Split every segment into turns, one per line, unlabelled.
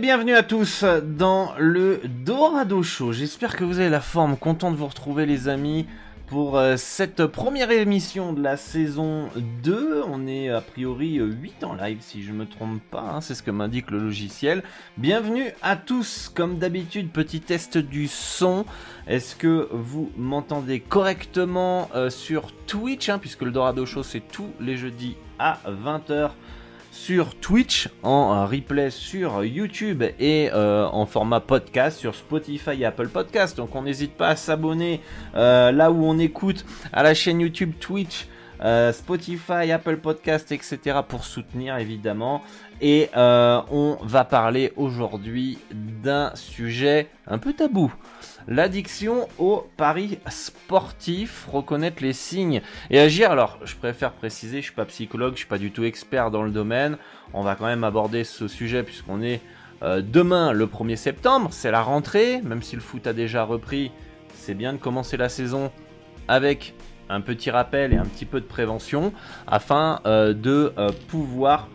bienvenue à tous dans le Dorado Show. J'espère que vous avez la forme, content de vous retrouver les amis pour euh, cette première émission de la saison 2. On est a priori 8 en live si je me trompe pas, hein, c'est ce que m'indique le logiciel. Bienvenue à tous, comme d'habitude, petit test du son. Est-ce que vous m'entendez correctement euh, sur Twitch, hein, puisque le Dorado Show c'est tous les jeudis à 20h sur Twitch, en replay sur YouTube et euh, en format podcast sur Spotify et Apple Podcast. Donc on n'hésite pas à s'abonner euh, là où on écoute à la chaîne YouTube, Twitch, euh, Spotify, Apple Podcast, etc. pour soutenir évidemment. Et on va parler aujourd'hui d'un sujet un peu tabou. L'addiction au paris sportif, reconnaître les signes et agir. Alors, je préfère préciser, je suis pas psychologue, je suis pas du tout expert dans le domaine. On va quand même aborder ce sujet puisqu'on est euh, demain le 1er septembre, c'est la rentrée, même si le foot a déjà repris, c'est bien de commencer la saison avec un petit rappel et un petit peu de prévention afin euh, de euh, pouvoir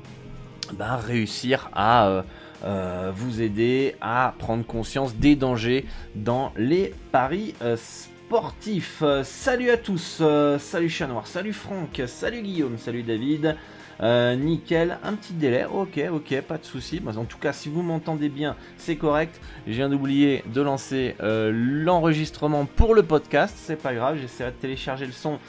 bah, réussir à euh, vous aider à prendre conscience des dangers dans les paris euh, sportifs. salut à tous, euh, salut Chat Noir, salut Franck, salut Guillaume, salut David. nickel, un petit délai, ok, ok, pas de souci. en tout cas, si vous m'entendez bien, c'est correct. Je viens d'oublier de lancer l'enregistrement pour le podcast, c'est pas grave. J'essaierai de télécharger le son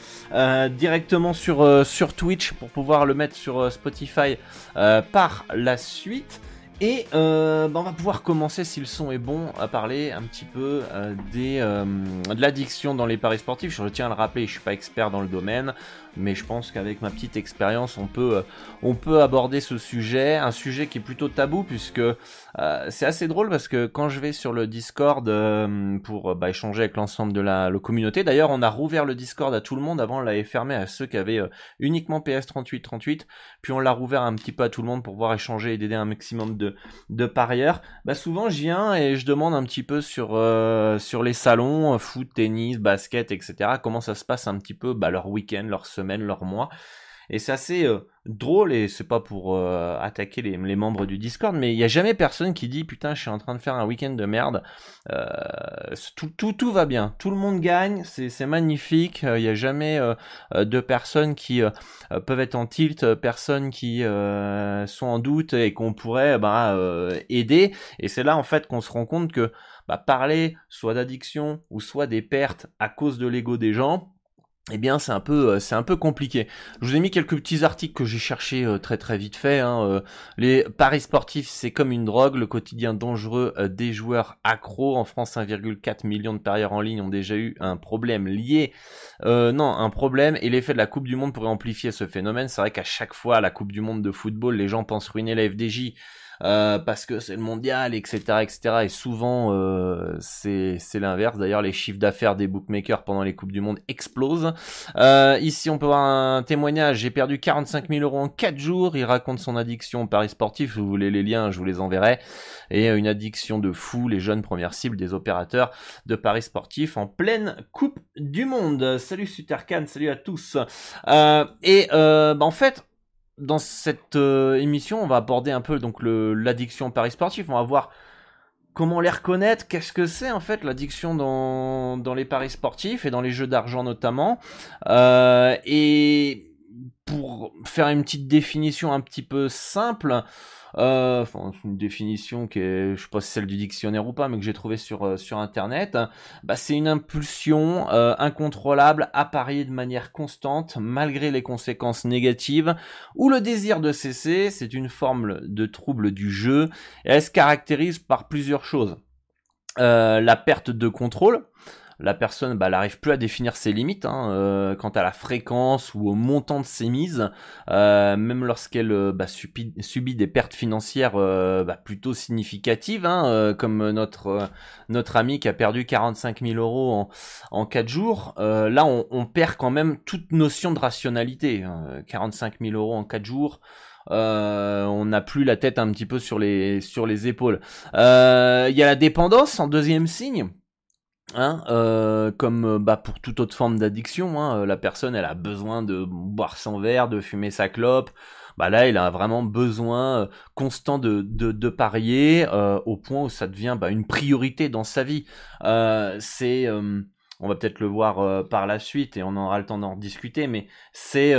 directement sur, sur Twitch pour pouvoir le mettre sur Spotify par la suite. Et euh, bah, on va pouvoir commencer, si le son est bon, à parler un petit peu euh, des, euh, de l'addiction dans les paris sportifs. Je tiens à le rappeler, je suis pas expert dans le domaine mais je pense qu'avec ma petite expérience, on peut, euh, on peut aborder ce sujet, un sujet qui est plutôt tabou puisque euh, c'est assez drôle parce que quand je vais sur le Discord euh, pour bah, échanger avec l'ensemble de la, communauté, d'ailleurs on a rouvert le Discord à tout le monde, avant on l'avait fermé à ceux qui avaient uniquement PS3838, puis on l'a rouvert un petit peu à tout le monde pour pouvoir échanger et d'aider un maximum de, de parieurs. Bah souvent je viens et je demande un petit peu sur, sur les salons, foot, tennis, basket, etc. Comment ça se passe un petit peu bah, leur week-end, leur semaine leur mois. Et c'est assez euh, drôle, et c'est pas pour euh, attaquer les, membres du Discord, mais il n'y a jamais personne qui dit putain, je suis en train de faire un week-end de merde. Euh, tout, tout, tout, va bien, tout le monde gagne, c'est magnifique. Il n'y a jamais de personnes qui peuvent être en tilt, personnes qui sont en doute et qu'on pourrait bah, aider. Et c'est là en fait qu'on se rend compte que bah, parler soit d'addiction ou soit des pertes à cause de l'ego des gens, eh bien c'est un peu euh, c'est un peu compliqué. Je vous ai mis quelques petits articles que j'ai cherché euh, très très vite fait. Hein, euh. les paris sportifs c'est comme une drogue, le quotidien dangereux des joueurs accros. En France 1,4 million de parieurs en ligne ont déjà eu un problème lié. non un problème et l'effet de la Coupe du Monde pourrait amplifier ce phénomène. C'est vrai qu'à chaque fois la Coupe du Monde de football les gens pensent ruiner la FDJ euh, parce que c'est le mondial, etc., etc. Et souvent, euh, c'est l'inverse. D'ailleurs, les chiffres d'affaires des bookmakers pendant les coupes du monde explosent. Euh, ici, on peut voir un témoignage. J'ai perdu 45 000 euros en 4 jours. Il raconte son addiction au paris sportif. Vous voulez les liens, je vous les enverrai. Et une addiction de fou, les jeunes premières cibles des opérateurs de paris sportifs en pleine coupe du monde. Salut Sutercan, salut à tous. et bah, en fait, dans cette euh, émission, on va aborder un peu donc l'addiction paris sportif. On va voir comment les reconnaître Qu'est-ce que c'est en fait l'addiction dans, dans les paris sportifs et dans les jeux d'argent notamment euh, Et pour faire une petite définition un petit peu simple, euh, une définition qui est, je sais pas si celle du dictionnaire ou pas, mais que j'ai trouvé sur euh, sur internet. Bah, c'est une impulsion euh, incontrôlable, appariée de manière constante, malgré les conséquences négatives, ou le désir de cesser. C'est une forme de trouble du jeu. Et elle se caractérise par plusieurs choses. la perte de contrôle, la personne bah, n'arrive plus à définir ses limites hein, euh, quant à la fréquence ou au montant de ses mises, euh, même lorsqu'elle euh, bah, subit, des pertes financières bah, plutôt significatives, hein, comme notre notre ami qui a perdu 45 000 euros en, en 4 jours. là, on, perd quand même toute notion de rationalité. 45 hein. 000 euros en 4 jours. on n'a plus la tête un petit peu sur les sur les épaules. Il y a la dépendance en deuxième signe. Hein, euh, comme euh, bah, pour toute autre forme d'addiction, hein, euh, la personne elle a besoin de boire son verre, de fumer sa clope. Bah là, elle a vraiment besoin constant de, de, parier au point où ça devient bah, une priorité dans sa vie. c'est, on va peut-être le voir par la suite et on aura le temps d'en discuter, mais c'est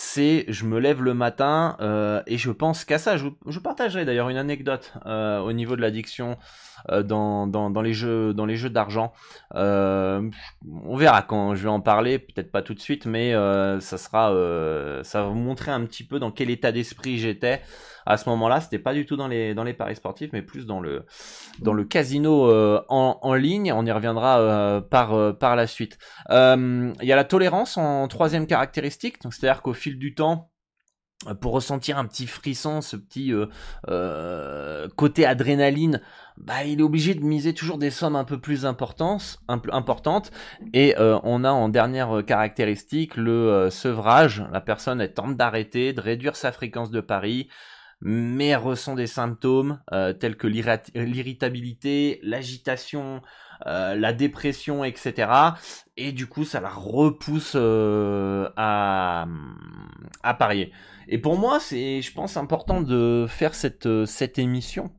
c'est je me lève le matin euh, et je pense qu'à ça. Je, je partagerai d'ailleurs une anecdote euh, au niveau de l'addiction euh, dans, dans, dans, les jeux dans les jeux d'argent. on verra quand je vais en parler, peut-être pas tout de suite, mais ça sera ça va vous montrer un petit peu dans quel état d'esprit j'étais à ce moment-là, c'était pas du tout dans les dans les paris sportifs, mais plus dans le dans le casino euh, en, en ligne. On y reviendra euh, par euh, par la suite. Il y a la tolérance en troisième caractéristique, donc c'est-à-dire qu'au fil du temps pour ressentir un petit frisson, ce petit côté adrénaline, bah, il est obligé de miser toujours des sommes un peu plus importantes. importantes. Et on a en dernière caractéristique le sevrage. La personne est tente d'arrêter, de réduire sa fréquence de pari, mais ressent des symptômes euh, tels que l'irritabilité, l'agitation, euh, la dépression, etc. Et du coup, ça la repousse euh, à, à parier. Et pour moi, c'est, je pense, important de faire cette, cette émission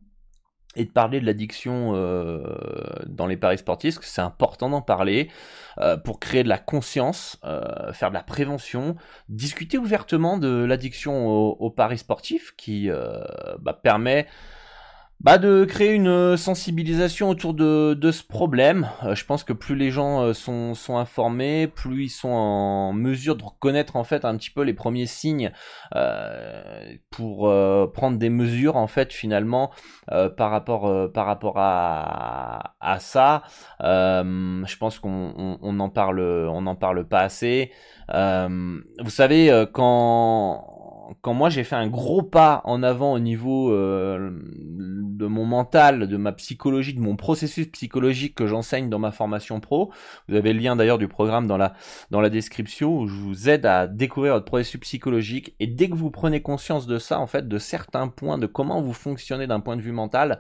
et de parler de l'addiction euh, dans les paris sportifs, parce que c'est important d'en parler euh, pour créer de la conscience, euh, faire de la prévention, discuter ouvertement de l'addiction aux, paris sportifs qui bah, permet bah de créer une sensibilisation autour de, de ce problème. Euh, je pense que plus les gens euh, sont, sont informés, plus ils sont en mesure de reconnaître en fait un petit peu les premiers signes euh, pour euh, prendre des mesures en fait finalement par rapport par rapport à, à ça. je pense qu'on on, on, en parle on en parle pas assez. vous savez quand quand moi j'ai fait un gros pas en avant au niveau euh, de mon mental, de ma psychologie, de mon processus psychologique que j'enseigne dans ma formation pro, vous avez le lien d'ailleurs du programme dans la, dans la description où je vous aide à découvrir votre processus psychologique. Et dès que vous prenez conscience de ça, en fait, de certains points, de comment vous fonctionnez d'un point de vue mental,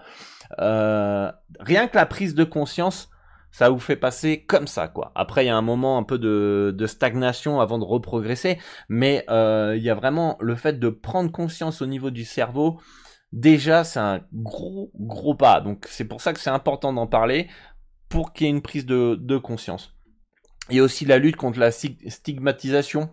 euh, rien que la prise de conscience, ça vous fait passer comme ça quoi. Après il y a un moment un peu de, stagnation avant de reprogresser, mais euh, il y a vraiment le fait de prendre conscience au niveau du cerveau. Déjà c'est un gros gros pas, donc c'est pour ça que c'est important d'en parler pour qu'il y ait une prise de, conscience. Il y a aussi la lutte contre la stigmatisation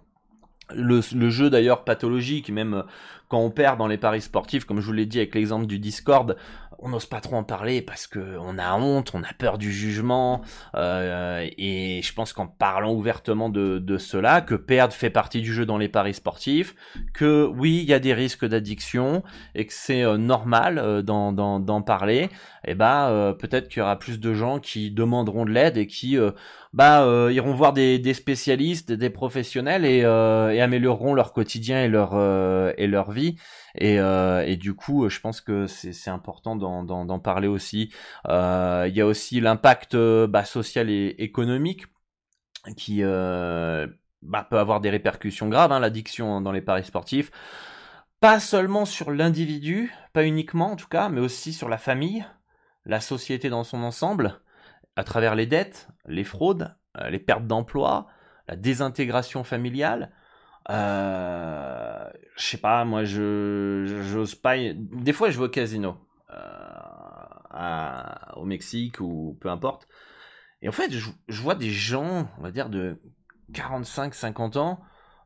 le, le, jeu d'ailleurs pathologique, même quand on perd dans les paris sportifs, comme je vous l'ai dit avec l'exemple du Discord, on n'ose pas trop en parler parce que on a honte, on a peur du jugement, euh, et je pense qu'en parlant ouvertement de, de, cela, que perdre fait partie du jeu dans les paris sportifs, que oui, il y a des risques d'addiction et que c'est euh, normal euh, d'en parler, et eh bah euh, peut-être qu'il y aura plus de gens qui demanderont de l'aide et qui bah iront voir des, des, spécialistes, des professionnels et, et amélioreront leur quotidien et leur et leur vie. Et, et du coup, je pense que c'est important d'en parler aussi. Euh, il y a aussi l'impact euh, bah, social et économique qui bah, peut avoir des répercussions graves, hein, l'addiction dans les paris sportifs. Pas seulement sur l'individu, pas uniquement en tout cas, mais aussi sur la famille, la société dans son ensemble, à travers les dettes, les fraudes, les pertes d'emploi, la désintégration familiale, euh, je sais pas, moi, je j'ose pas. Des fois, je vais au casino. Euh, au Mexique ou peu importe. Et en fait, je, vois des gens, on va dire de 45-50 ans,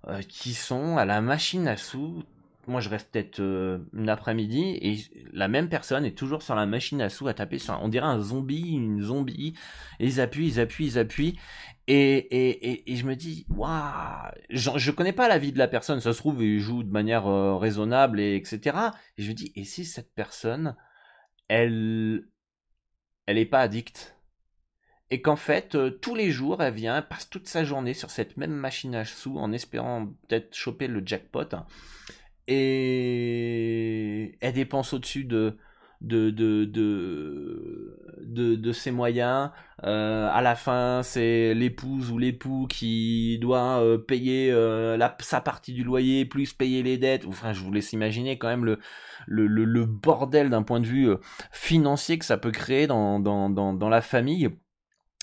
euh, qui sont à la machine à sous. Moi, je reste peut-être euh, une après-midi et la même personne est toujours sur la machine à sous à taper sur. On dirait un zombie, une zombie. Et ils appuient, ils appuient, ils appuient. Et, et, et, je me dis, waouh, je, je connais pas la vie de la personne. Ça se trouve, il joue de manière euh, raisonnable et etc. Et je me dis, et si cette personne, elle, elle est pas addicte et qu'en fait, euh, tous les jours, elle vient, passe toute sa journée sur cette même machine à sous en espérant peut-être choper le jackpot. et elle dépense au-dessus de, de, de, de, de, ses moyens. Euh, à la fin, c'est l'épouse ou l'époux qui doit euh, payer la, sa partie du loyer, plus payer les dettes. Enfin, je vous laisse imaginer quand même le, le, le, bordel d'un point de vue financier que ça peut créer dans, dans, dans, dans la famille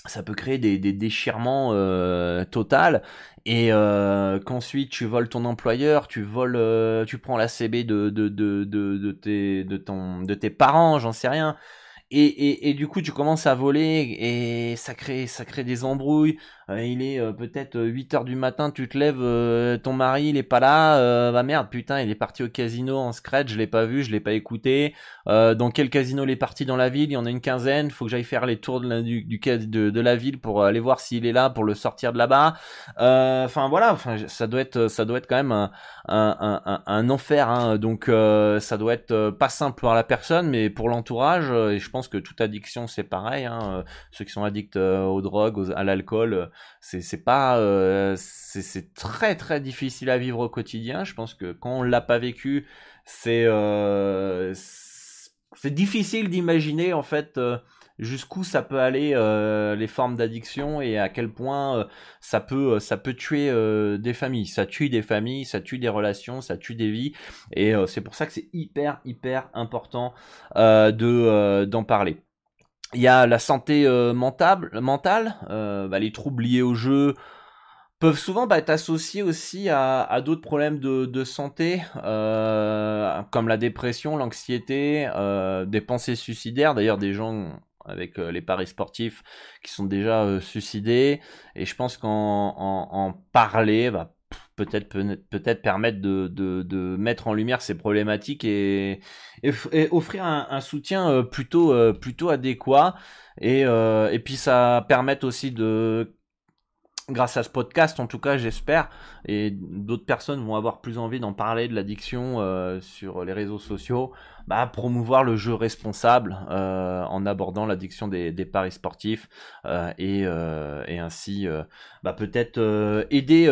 ça peut créer des, déchirements euh, total et euh, qu'ensuite tu voles ton employeur, tu voles, euh, tu prends la CB de de, de, de, tes, de, ton, de tes parents, j'en sais rien. Et, et, et, du coup, tu commences à voler et ça crée, ça crée des embrouilles. Euh, il est euh, peut-être 8 heures du matin, tu te lèves, euh, ton mari il est pas là, bah merde, putain, il est parti au casino en scratch, je l'ai pas vu, je l'ai pas écouté. dans quel casino il est parti dans la ville? Il y en a une quinzaine. Faut que j'aille faire les tours de la, du, de, la ville pour aller voir s'il est là, pour le sortir de là-bas. Enfin voilà, ça doit être, ça doit être quand même un, un, un, enfer. Hein. Donc ça doit être pas simple pour la personne, mais pour l'entourage. et je pense que toute addiction c'est pareil. Hein, euh, ceux qui sont addicts euh, aux drogues, à l'alcool, euh, c'est pas c'est très très difficile à vivre au quotidien. Je pense que quand on l'a pas vécu, c'est c'est difficile d'imaginer en fait jusqu'où ça peut aller les formes d'addiction et à quel point ça peut ça peut tuer des familles. Ça tue des familles ça tue des relations ça tue des vies. Et c'est pour ça que c'est hyper hyper important de d'en parler il y a la santé mentale mentale bah, les troubles liés au jeu peuvent souvent bah, être associés aussi à, à d'autres problèmes de, de santé, euh, comme la dépression, l'anxiété, euh, des pensées suicidaires. D'ailleurs, des gens avec euh, les paris sportifs qui sont déjà euh, suicidés. Et je pense qu'en en, parler va peut-être peut-être permettre de, de, de, mettre en lumière ces problématiques et, et, offrir un, soutien euh, plutôt plutôt adéquat. Et, et puis ça permet aussi de grâce à ce podcast, en tout cas, j'espère, et d'autres personnes vont avoir plus envie d'en parler de l'addiction euh, sur les réseaux sociaux, bah, promouvoir le jeu responsable euh, en abordant l'addiction des, paris sportifs euh, et, et, ainsi bah, peut-être aider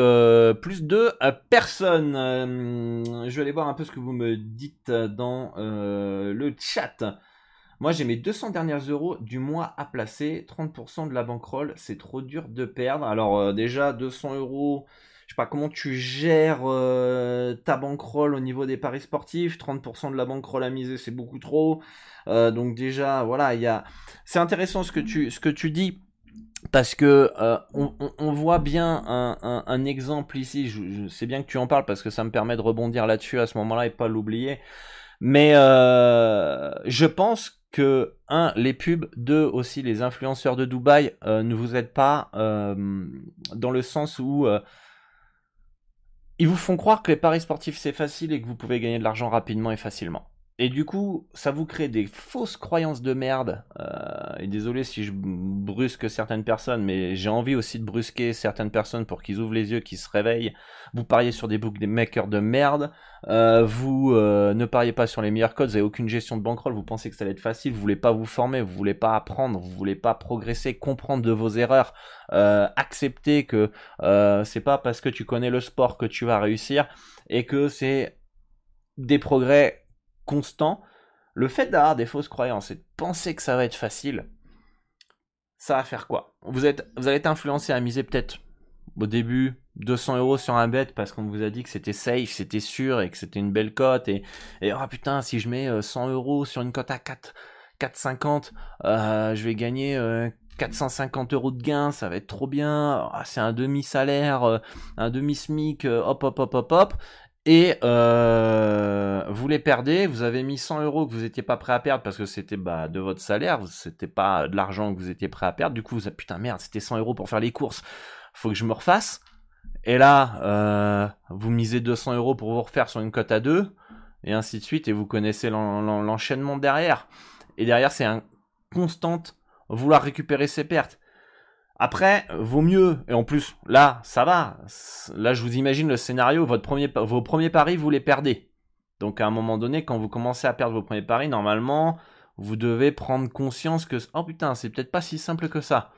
plus de personnes. je vais aller voir un peu ce que vous me dites dans le chat. Moi, j'ai mes 200 dernières euros du mois à placer. 30% de la bankroll, c'est trop dur de perdre. Alors, euh, déjà, 200 euros, je sais pas comment tu gères euh, ta bankroll au niveau des paris sportifs? 30% de la bankroll à miser, c'est beaucoup trop. Euh, donc, déjà, voilà, il y a. C'est intéressant ce que tu, ce que tu dis. Parce que on, voit bien un, exemple ici, je, sais bien que tu en parles parce que ça me permet de rebondir là-dessus à ce moment-là et pas l'oublier. Mais je pense que un les pubs, deux aussi les influenceurs de Dubaï euh, ne vous aident pas euh, dans le sens où euh, ils vous font croire que les paris sportifs c'est facile et que vous pouvez gagner de l'argent rapidement et facilement. Et du coup, ça vous crée des fausses croyances de merde. Euh, et désolé si je brusque certaines personnes, mais j'ai envie aussi de brusquer certaines personnes pour qu'ils ouvrent les yeux, qu'ils se réveillent. Vous pariez sur des bookmakers de merde. Euh, vous euh, ne pariez pas sur les meilleurs codes. Vous n'avez aucune gestion de bankroll. Vous pensez que ça va être facile. Vous voulez pas vous former. Vous voulez pas apprendre. Vous voulez pas progresser, comprendre de vos erreurs, accepter que c'est pas parce que tu connais le sport que tu vas réussir et que c'est des progrès constant, le fait d'avoir des fausses croyances et de penser que ça va être facile, ça va faire quoi? Vous, êtes, vous allez être influencé à miser peut-être au début 200 euros sur un bet parce qu'on vous a dit que c'était safe, c'était sûr et que c'était une belle cote et, et oh putain si je mets 100 euh, euros sur une cote à 4 4,50 euh, je vais gagner 450 euh, euros de gain, ça va être trop bien, ah, c'est un demi-salaire, un demi-smic, hop hop hop hop hop, et euh, vous les perdez, vous avez mis 100 euros que vous n'étiez pas prêt à perdre parce que c'était bah, de votre salaire, c'était pas de l'argent que vous étiez prêt à perdre. Du coup, vous avez putain merde, c'était 100 euros pour faire les courses, faut que je me refasse. Et là, euh, vous misez 200 euros pour vous refaire sur une cote à 2, et ainsi de suite, et vous connaissez l'enchaînement derrière. Et derrière, c'est un constante vouloir récupérer ses pertes. Après, vaut mieux, et en plus, là, ça va. Là, je vous imagine le scénario, vos premiers paris, vous les perdez. Donc, à un moment donné, quand vous commencez à perdre vos premiers paris, normalement, vous devez prendre conscience que, oh putain, c'est peut-être pas si simple que ça.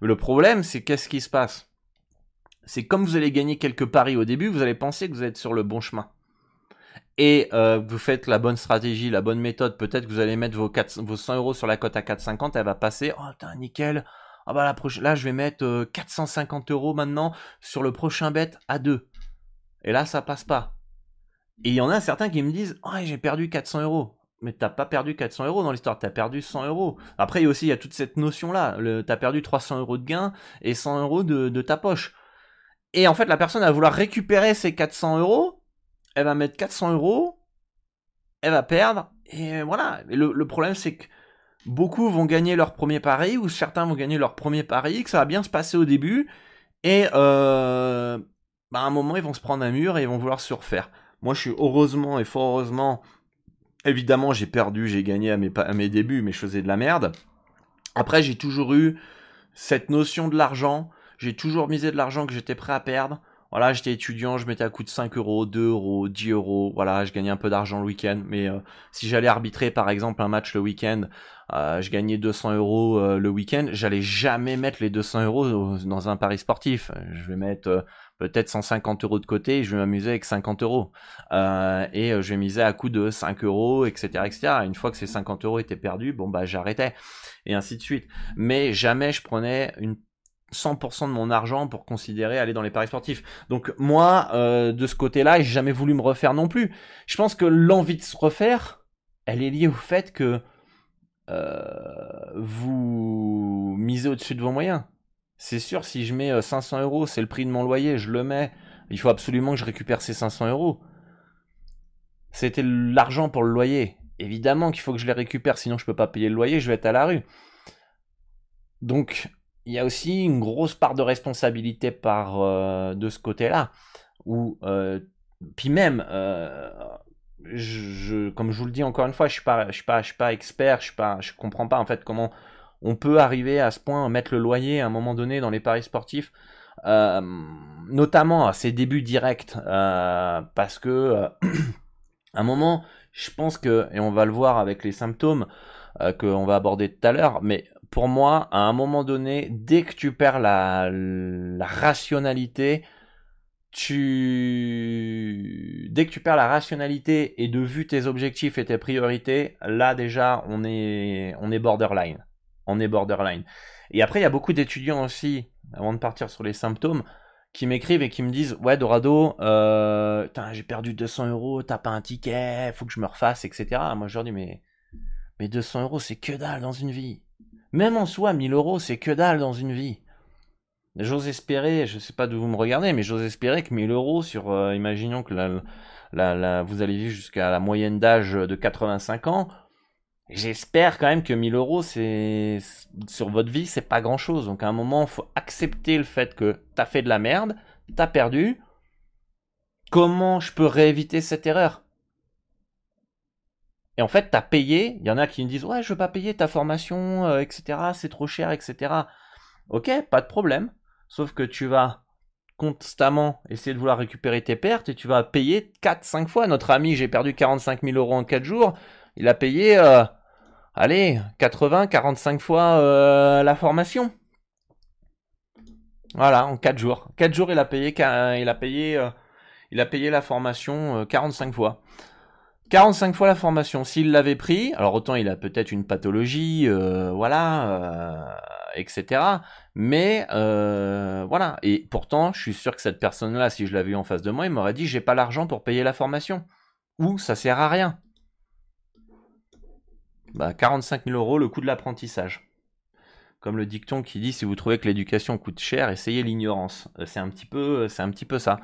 Le problème, c'est qu'est-ce qui se passe? C'est comme vous allez gagner quelques paris au début, vous allez penser que vous êtes sur le bon chemin. Et euh, vous faites la bonne stratégie, la bonne méthode, peut-être que vous allez mettre vos, 4, vos 100 euros sur la cote à 4,50, elle va passer, oh putain, nickel, ah bah là je vais mettre 450 euh, euros maintenant sur le prochain bet à 2. Et là ça passe pas. Et il y en a certains qui me disent oh, j'ai perdu 400 euros. Mais t'as pas perdu 400 euros dans l'histoire, t'as perdu 100 euros. Après, il y a aussi il y a toute cette notion-là. T'as perdu 300 euros de gain et 100 euros de, ta poche. Et en fait, la personne va vouloir récupérer ces 400 euros. Elle va mettre 400 euros. Elle va perdre. Et voilà. le problème, c'est que beaucoup vont gagner leur premier pari, ou certains vont gagner leur premier pari, que ça va bien se passer au début, et euh, bah, à un moment ils vont se prendre un mur et ils vont vouloir se refaire. Moi je suis heureusement et fort heureusement, évidemment j'ai perdu, j'ai gagné à mes, débuts, mais je faisais de la merde. Après j'ai toujours eu cette notion de l'argent, j'ai toujours misé de l'argent que j'étais prêt à perdre. Voilà, j'étais étudiant, je mettais à coup de 5 euros, 2 euros, 10 euros. Voilà, je gagnais un peu d'argent le week-end. Mais euh, si j'allais arbitrer, par exemple, un match le week-end, euh, je gagnais 200 euros euh, le week-end. J'allais jamais mettre les 200 euros dans un pari sportif. Je vais mettre peut-être 150 euros de côté et je vais m'amuser avec 50 euros. et je vais miser à coup de 5 euros, etc., etc. Une fois que ces 50 euros étaient perdus, bon, bah, j'arrêtais. Et ainsi de suite. Mais jamais je prenais une 100% de mon argent pour considérer aller dans les paris sportifs. Donc moi, euh, de ce côté-là, j'ai jamais voulu me refaire non plus. Je pense que l'envie de se refaire, elle est liée au fait que euh, vous misez au-dessus de vos moyens. C'est sûr, si je mets 500 euh, euros, c'est le prix de mon loyer, je le mets, il faut absolument que je récupère ces 500 euros. C'était l'argent pour le loyer. Évidemment qu'il faut que je les récupère, sinon je peux pas payer le loyer, je vais être à la rue. Donc, il y a aussi une grosse part de responsabilité par euh, de ce côté-là. Ou euh, puis même, euh, comme je vous le dis encore une fois, je suis pas, suis pas, expert, je suis pas, je comprends pas en fait comment on peut arriver à ce point, mettre le loyer à un moment donné dans les paris sportifs, notamment à ses débuts directs, parce que à un moment, je pense que, et on va le voir avec les symptômes qu'on va aborder tout à l'heure, mais pour moi, à un moment donné, dès que tu perds la, rationalité, tu dès que tu perds la rationalité et de vue tes objectifs et tes priorités, là déjà on est on est borderline. On est borderline. Et après il y a beaucoup d'étudiants aussi, avant de partir sur les symptômes, qui m'écrivent et qui me disent ouais Dorado, euh, j'ai perdu 200 euros, t'as pas un ticket, faut que je me refasse, etc. Moi je leur dis mais mais 200 euros c'est que dalle dans une vie. Même en soi, 1000 euros, c'est que dalle dans une vie. J'ose espérer, je sais pas d'où vous me regardez, mais j'ose espérer que 1000 euros sur, euh, imaginons que la, vous allez vivre jusqu'à la moyenne d'âge de 85 ans, j'espère quand même que 1000 euros, c'est, sur votre vie, c'est pas grand chose. Donc à un moment, faut accepter le fait que t'as fait de la merde, t'as perdu. Comment je peux rééviter cette erreur? Et en fait, tu as payé, il y en a qui me disent Ouais, je veux pas payer ta formation, euh, etc., c'est trop cher, etc. Ok, pas de problème. Sauf que tu vas constamment essayer de vouloir récupérer tes pertes et tu vas payer 4-5 fois. Notre ami, j'ai perdu 45 000 euros en 4 jours, il a payé, euh, allez, 80-45 fois euh, la formation. Voilà, en 4 jours. 4 jours, il a payé, il a payé, il a payé la formation 45 fois. 45 fois la formation. S'il l'avait pris, alors autant il a peut-être une pathologie, euh, voilà, euh, etc. Mais euh, voilà. Et pourtant, je suis sûr que cette personne-là, si je l'avais eu en face de moi, il m'aurait dit j'ai pas l'argent pour payer la formation. Ou ça sert à rien. Bah, 45 000 euros le coût de l'apprentissage. Comme le dicton qui dit si vous trouvez que l'éducation coûte cher, essayez l'ignorance. Euh, c'est un petit peu, c'est un petit peu ça.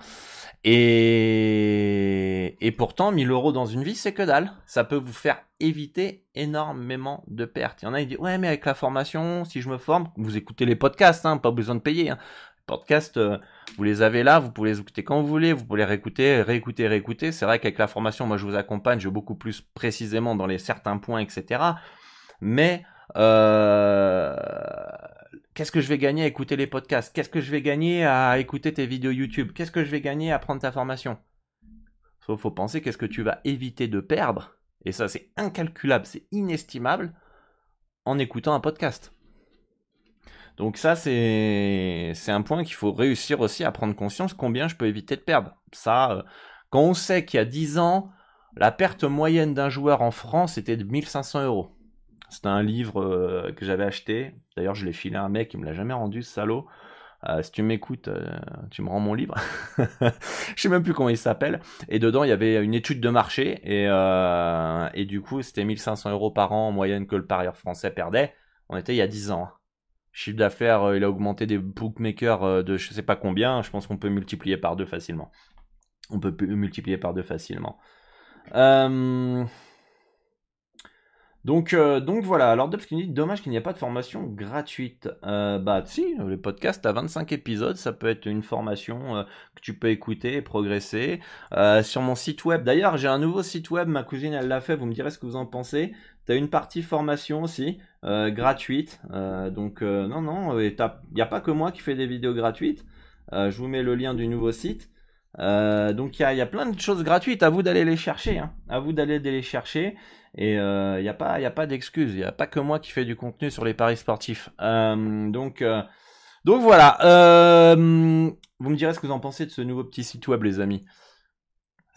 Et, et pourtant, 1000 euros dans une vie, c'est que dalle. Ça peut vous faire éviter énormément de pertes. Il y en a qui disent ouais, mais avec la formation, si je me forme, vous écoutez les podcasts, hein, pas besoin de payer. Hein. Les podcasts, euh, vous les avez là, vous pouvez les écouter quand vous voulez, vous pouvez les réécouter, réécouter, réécouter. C'est vrai qu'avec la formation, moi, je vous accompagne, je vais beaucoup plus précisément dans les certains points, etc. Mais euh, qu'est-ce que je vais gagner à écouter les podcasts? Qu'est-ce que je vais gagner à écouter tes vidéos YouTube? Qu'est-ce que je vais gagner à prendre ta formation? Sauf faut penser qu'est-ce que tu vas éviter de perdre, et ça c'est incalculable, c'est inestimable, en écoutant un podcast. Donc ça c'est un point qu'il faut réussir aussi à prendre conscience combien je peux éviter de perdre. Ça, euh, quand on sait qu'il y a 10 ans, la perte moyenne d'un joueur en France était de 1500 euros. C'était un livre euh, que j'avais acheté. D'ailleurs, je l'ai filé à un mec, il me l'a jamais rendu, salaud. Euh, si tu m'écoutes, euh, tu me rends mon livre. je sais même plus comment il s'appelle. Et dedans, il y avait une étude de marché. Et, du coup, c'était 1500 euros par an en moyenne que le parieur français perdait. On était il y a 10 ans. Chiffre d'affaires, il a augmenté des bookmakers de je sais pas combien. Je pense qu'on peut multiplier par deux facilement. On peut multiplier par deux facilement. Donc, euh, donc voilà, alors Dubs qui dit dommage qu'il n'y a pas de formation gratuite. Euh, bah si, le podcast a 25 épisodes, ça peut être une formation euh, que tu peux écouter et progresser. sur mon site web, d'ailleurs j'ai un nouveau site web, ma cousine elle l'a fait, vous me direz ce que vous en pensez. Tu as une partie formation aussi, gratuite. donc non, non, il n'y a pas que moi qui fais des vidéos gratuites. je vous mets le lien du nouveau site. donc il y a, plein de choses gratuites, à vous d'aller les chercher. Hein. À vous d'aller les chercher. Et il euh, n'y a pas, y pas d'excuses. Il n'y a pas que moi qui fais du contenu sur les paris sportifs. Euh, donc, euh, donc voilà. vous me direz ce que vous en pensez de ce nouveau petit site web, les amis.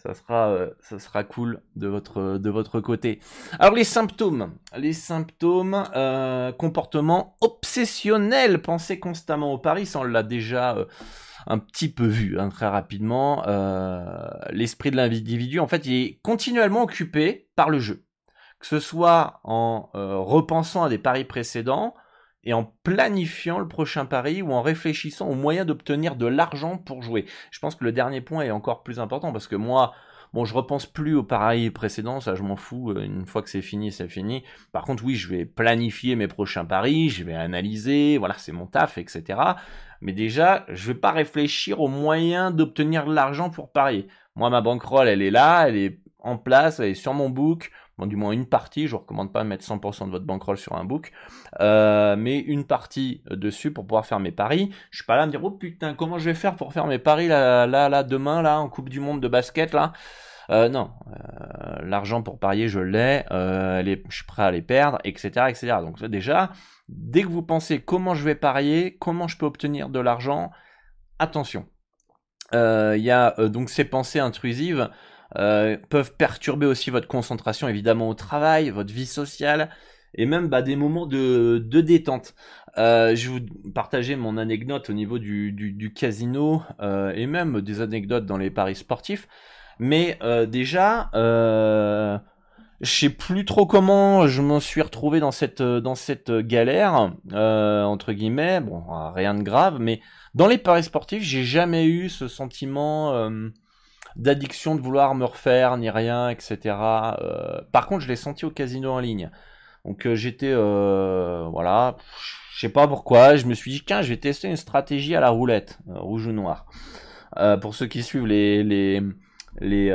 Ça sera, ça sera cool de votre, de votre côté. Alors les symptômes, les symptômes, comportement obsessionnel, penser constamment au pari, ça on l'a déjà un petit peu vu hein, très rapidement. L'esprit de l'individu, en fait, il est continuellement occupé par le jeu que ce soit en euh, repensant à des paris précédents et en planifiant le prochain pari ou en réfléchissant aux moyens d'obtenir de l'argent pour jouer. Je pense que le dernier point est encore plus important parce que moi, bon, je repense plus aux paris précédents, ça je m'en fous, euh, une fois que c'est fini, c'est fini. Par contre, oui, je vais planifier mes prochains paris, je vais analyser, voilà, c'est mon taf, etc. Mais déjà, je vais pas réfléchir aux moyens d'obtenir de l'argent pour parier. Moi, ma bankroll, elle est là, elle est en place, elle est sur mon book du moins une partie, je vous recommande pas de mettre 100% de votre bankroll sur un book, euh, mais une partie dessus pour pouvoir faire mes paris. Je suis pas là à me dire oh putain comment je vais faire pour faire mes paris là là là demain là en Coupe du Monde de basket là? Euh, non, euh, l'argent pour parier je l'ai, je suis prêt à les perdre, etc., etc. Donc déjà, dès que vous pensez comment je vais parier, comment je peux obtenir de l'argent, attention. Il y a donc ces pensées intrusives euh, peuvent perturber aussi votre concentration évidemment au travail, votre vie sociale et même bah, des moments de, de détente. Euh, je vais vous partager mon anecdote au niveau du, du, du casino euh, et même des anecdotes dans les paris sportifs. Mais euh, déjà, euh, je sais plus trop comment je m'en suis retrouvé dans cette dans cette galère entre guillemets. Bon, rien de grave, mais dans les paris sportifs, j'ai jamais eu ce sentiment d'addiction de vouloir me refaire ni rien, etc. Euh, par contre, je l'ai senti au casino en ligne. Donc euh, j'étais, euh, voilà, je sais pas pourquoi, je me suis dit, tiens, je vais tester une stratégie à la roulette, rouge ou noir. pour ceux qui suivent les, les, les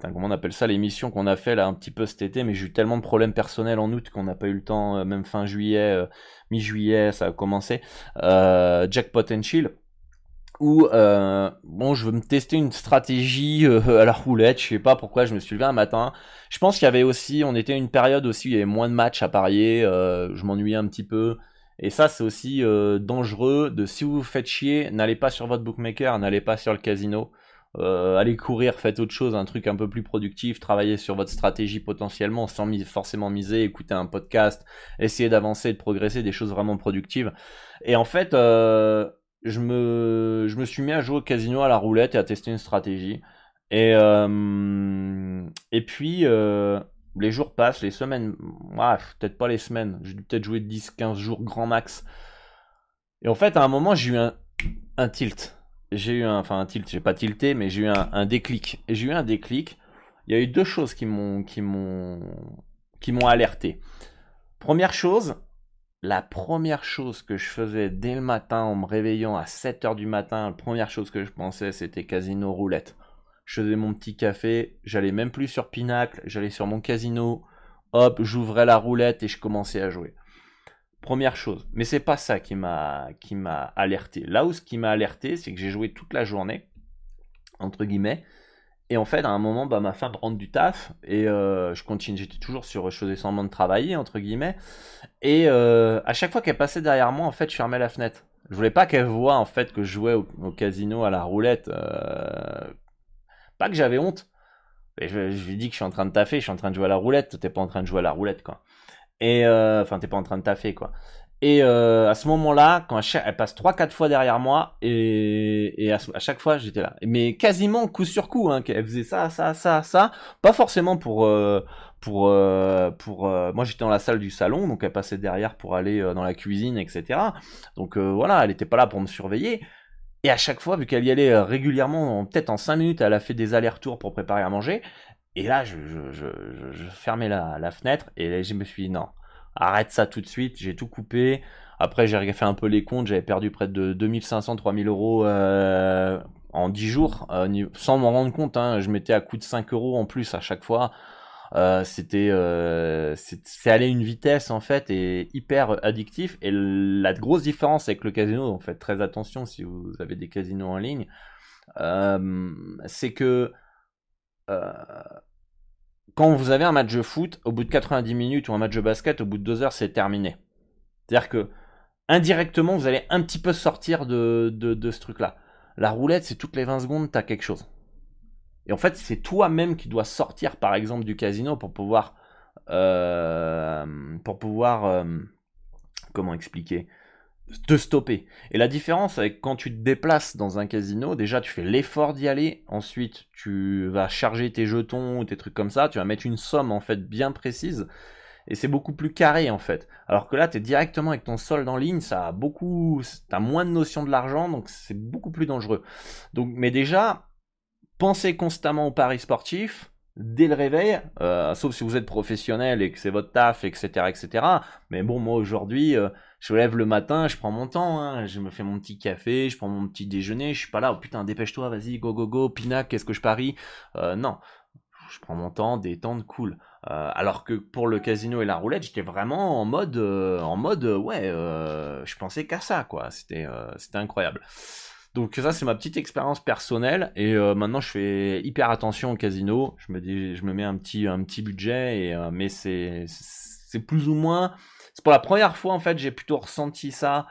comment on appelle ça, l'émission qu'on a fait là un petit peu cet été, mais j'ai eu tellement de problèmes personnels en août qu'on n'a pas eu le temps, même fin juillet, mi-juillet, ça a commencé. Jackpot and Chill où euh, bon je veux me tester une stratégie euh, à la roulette. Je sais pas pourquoi je me suis levé un matin. Je pense qu'il y avait aussi on était une période aussi où il y avait moins de matchs à parier euh, je m'ennuyais un petit peu. Et ça c'est aussi dangereux de si vous vous faites chier n'allez pas sur votre bookmaker n'allez pas sur le casino. Allez courir faites autre chose un truc un peu plus productif travaillez sur votre stratégie potentiellement sans forcément miser écouter un podcast essayez d'avancer de progresser des choses vraiment productives. Et en fait je me, je me suis mis à jouer au casino à la roulette et à tester une stratégie. Et, euh, et puis, euh, les jours passent, les semaines, peut-être pas les semaines, j'ai peut-être joué 10-15 jours grand max. Et en fait, à un moment, j'ai eu un, tilt. J'ai eu un, enfin un tilt, j'ai pas tilté, mais j'ai eu un, déclic. Et j'ai eu un déclic. Il y a eu deux choses qui m'ont, qui m'ont, qui m'ont alerté. Première chose, la première chose que je faisais dès le matin en me réveillant à 7h du matin, la première chose que je pensais c'était casino roulette. Je faisais mon petit café, j'allais même plus sur Pinacle, j'allais sur mon casino, hop, j'ouvrais la roulette et je commençais à jouer. Première chose, mais c'est pas ça qui m'a qui m'a alerté. Là où ce qui m'a alerté, c'est que j'ai joué toute la journée entre guillemets et en fait, à un moment, bah, ma femme rentre du taf et euh, je continue, j'étais toujours sur, je faisais semblant de travailler entre guillemets. Et euh, à chaque fois qu'elle passait derrière moi, en fait, je fermais la fenêtre. Je voulais pas qu'elle voie en fait que je jouais au, casino à la roulette. Euh, pas que j'avais honte. Et je, lui dis que je suis en train de taffer, je suis en train de jouer à la roulette. T'es pas en train de jouer à la roulette quoi. Et enfin, t'es pas en train de taffer quoi. Et euh, à ce moment-là, quand elle, passe 3-4 fois derrière moi, et, à, chaque fois j'étais là. Mais quasiment coup sur coup, hein, elle faisait ça, ça, ça, ça. Pas forcément pour... Euh, pour, euh, pour moi j'étais dans la salle du salon, donc elle passait derrière pour aller dans la cuisine, etc. Donc voilà, elle n'était pas là pour me surveiller. Et à chaque fois, vu qu'elle y allait régulièrement, peut-être en 5 minutes, elle a fait des allers-retours pour préparer à manger. Et là, je, fermais la, la, fenêtre et je me suis dit non, arrête ça tout de suite, j'ai tout coupé. Après, j'ai fait un peu les comptes, j'avais perdu près de 2500, 3000 euros euh, en 10 jours, euh, sans m'en rendre compte. Hein, je mettais à coût de 5 euros en plus à chaque fois. Euh, c'était c'est allé une vitesse en fait et hyper addictif et la grosse différence avec le casino donc faites très attention si vous avez des casinos en ligne c'est que quand vous avez un match de foot, au bout de 90 minutes ou un match de basket, au bout de 2 heures, c'est terminé. C'est-à-dire que indirectement, vous allez un petit peu sortir de, de, ce truc-là. La roulette, c'est toutes les 20 secondes, tu as quelque chose. Et en fait, c'est toi-même qui dois sortir, par exemple, du casino pour pouvoir, euh, pour pouvoir, euh, comment expliquer, te stopper. Et la différence avec quand tu te déplaces dans un casino, déjà tu fais l'effort d'y aller, ensuite tu vas charger tes jetons ou tes trucs comme ça, tu vas mettre une somme en fait bien précise et c'est beaucoup plus carré en fait. Alors que là tu es directement avec ton solde en ligne, ça a beaucoup t'as moins de notion de l'argent donc c'est beaucoup plus dangereux. Donc mais déjà pensez constamment au paris sportif, dès le réveil, euh, sauf si vous êtes professionnel et que c'est votre taf, etc., etc. Mais bon, moi aujourd'hui, euh, je me lève le matin, je prends mon temps, hein, je me fais mon petit café, je prends mon petit déjeuner, je suis pas là, oh putain, dépêche-toi, vas-y, go, go, go, pinac, qu'est-ce que je parie? Euh, Non, je prends mon temps, détente, cool. alors que pour le casino et la roulette, j'étais vraiment en mode, en mode, ouais, je pensais qu'à ça, quoi. C'était, c'était incroyable. Donc ça c'est ma petite expérience personnelle et euh, maintenant je fais hyper attention au casino. Je me dis, je me mets un petit un petit budget et euh, mais c'est c'est plus ou moins c'est pour la première fois en fait j'ai plutôt ressenti ça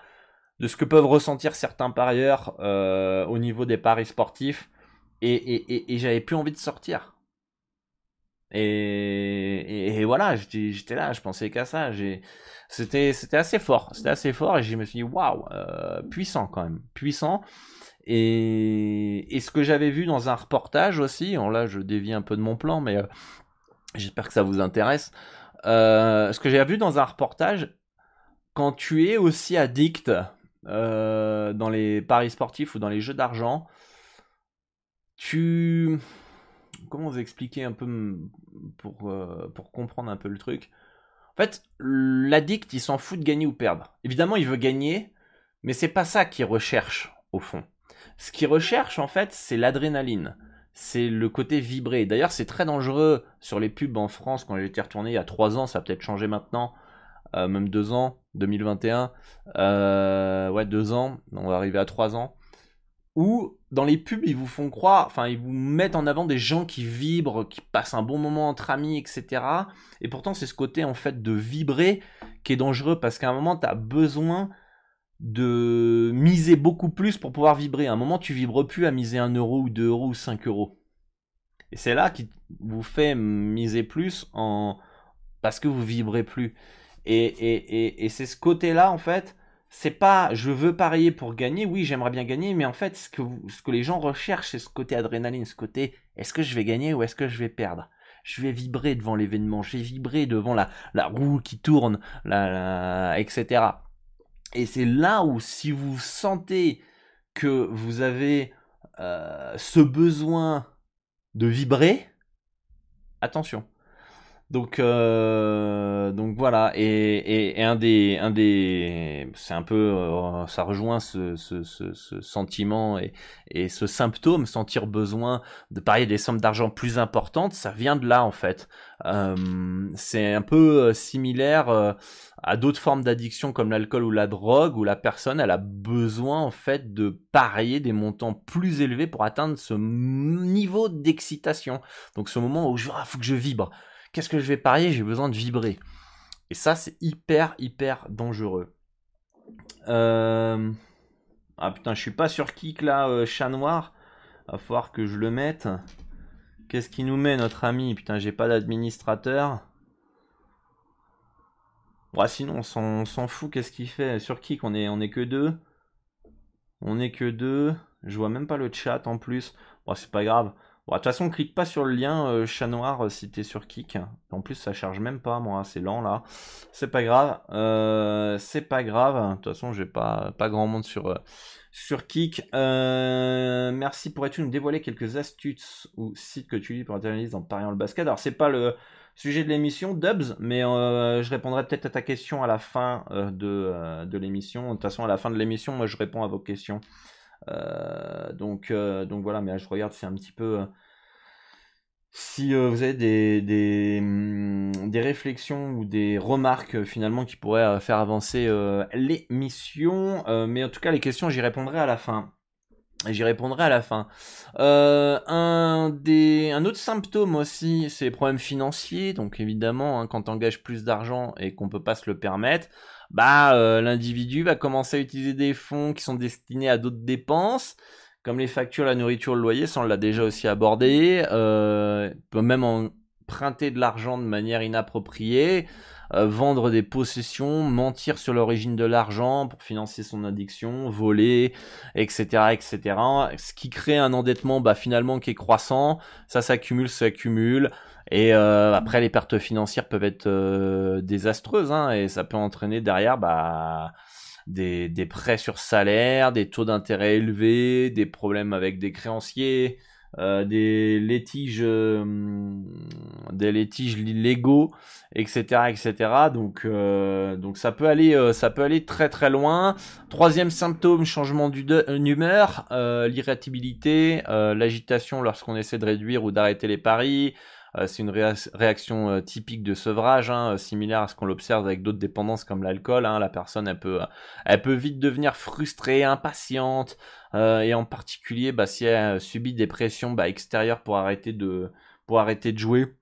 de ce que peuvent ressentir certains parieurs euh, au niveau des paris sportifs et, j'avais plus envie de sortir. Et, voilà, j'étais là, je pensais qu'à ça. C'était assez fort, c'était assez fort et je me suis dit waouh, puissant quand même, puissant. Et, ce que j'avais vu dans un reportage aussi, là je dévie un peu de mon plan, mais euh, j'espère que ça vous intéresse. Euh, ce que j'ai vu dans un reportage, quand tu es aussi addict euh, dans les paris sportifs ou dans les jeux d'argent, tu... Comment vous expliquer un peu pour, pour comprendre un peu le truc? En fait, l'addict, il s'en fout de gagner ou perdre. Évidemment, il veut gagner, mais c'est pas ça qu'il recherche au fond. Ce qu'ils recherchent en fait, c'est l'adrénaline. C'est le côté vibré. D'ailleurs, c'est très dangereux sur les pubs en France quand j'étais retourné il y a 3 ans, ça a peut-être changé maintenant, euh, même 2 ans, 2021. Euh, ouais, 2 ans, on va arriver à 3 ans. Où dans les pubs, ils vous font croire, enfin, ils vous mettent en avant des gens qui vibrent, qui passent un bon moment entre amis, etc. Et pourtant, c'est ce côté en fait de vibrer qui est dangereux parce qu'à un moment, tu as besoin de miser beaucoup plus pour pouvoir vibrer. À un moment, tu vibres plus à miser 1 euro ou 2 euros ou 5 euros. Et c'est là qui vous fait miser plus en parce que vous vibrez plus. Et, et, et, c'est ce côté-là, en fait, c'est pas je veux parier pour gagner, oui, j'aimerais bien gagner, mais en fait, ce que, ce que les gens recherchent, c'est ce côté adrénaline, ce côté est-ce que je vais gagner ou est-ce que je vais perdre? Je vais vibrer devant l'événement, je vais vibrer devant la, la roue qui tourne, la, etc. Et c'est là où si vous sentez que vous avez euh, ce besoin de vibrer, attention. Donc, euh, donc voilà, et, et, un des, un des, c'est un peu, euh, ça rejoint ce, ce, ce, sentiment et, et, ce symptôme, sentir besoin de parier des sommes d'argent plus importantes, ça vient de là en fait. Euh, c'est un peu similaire à d'autres formes d'addiction comme l'alcool ou la drogue, où la personne elle a besoin en fait de parier des montants plus élevés pour atteindre ce niveau d'excitation. Donc ce moment où je, ah, faut que je vibre qu'est-ce que je vais parier? J'ai besoin de vibrer. Et ça, c'est hyper, hyper dangereux. Euh, ah putain, je suis pas sur kick là, euh, chat noir. Va falloir que je le mette. Qu'est-ce qui nous met notre ami? Putain, j'ai pas d'administrateur. Ouais, sinon, on s'en fout. Qu'est-ce qu'il fait? Sur kick, on est, on est que deux. On est que deux. Je vois même pas le chat en plus. Bon, c'est pas grave. Bon, de toute façon, clique pas sur le lien euh, chat noir euh, si t'es sur Kik. En plus, ça charge même pas, moi, c'est lent là. C'est pas grave. Euh, c'est pas grave. De toute façon, j'ai pas, pas grand monde sur, sur Kik. merci. Pourrais-tu nous dévoiler quelques astuces ou sites que tu lis pour internaliser en pariant le basket? Alors, c'est pas le sujet de l'émission, Dubs, mais je répondrai peut-être à ta question à la fin de, de l'émission. De toute façon, à la fin de l'émission, moi, je réponds à vos questions. Euh, donc, euh, donc voilà, mais je regarde, c'est un petit peu euh, si vous avez des, des, hum, des, réflexions ou des remarques finalement qui pourraient faire avancer l'émission, mais en tout cas les questions j'y répondrai à la fin. J'y répondrai à la fin. un, des, un autre symptôme aussi, c'est les problèmes financiers. Donc évidemment, hein, quand on engage plus d'argent et qu'on peut pas se le permettre, bah euh, l'individu va commencer à utiliser des fonds qui sont destinés à d'autres dépenses, comme les factures, la nourriture, le loyer, ça on l'a déjà aussi abordé, euh, peut même emprunter de l'argent de manière inappropriée, euh, vendre des possessions, mentir sur l'origine de l'argent pour financer son addiction, voler, etc., etc. Ce qui crée un endettement bah, finalement qui est croissant, ça s'accumule, s'accumule. Et euh, après, les pertes financières peuvent être euh, désastreuses, hein, et ça peut entraîner derrière bah, des, des prêts sur salaire, des taux d'intérêt élevés, des problèmes avec des créanciers, euh, des litiges, des litiges légaux, etc., etc. Donc, donc ça peut aller, ça peut aller très très loin. Troisième symptôme, changement d'humeur, l'irritabilité, l'agitation lorsqu'on essaie de réduire ou d'arrêter les paris. Euh, c'est une réaction euh, typique de sevrage, hein, euh, similaire à ce qu'on l'observe avec d'autres dépendances comme l'alcool. Hein. La personne, peut, vite devenir frustrée, impatiente, et en particulier, bah, si elle subit des pressions bah, extérieures pour arrêter de, jouer.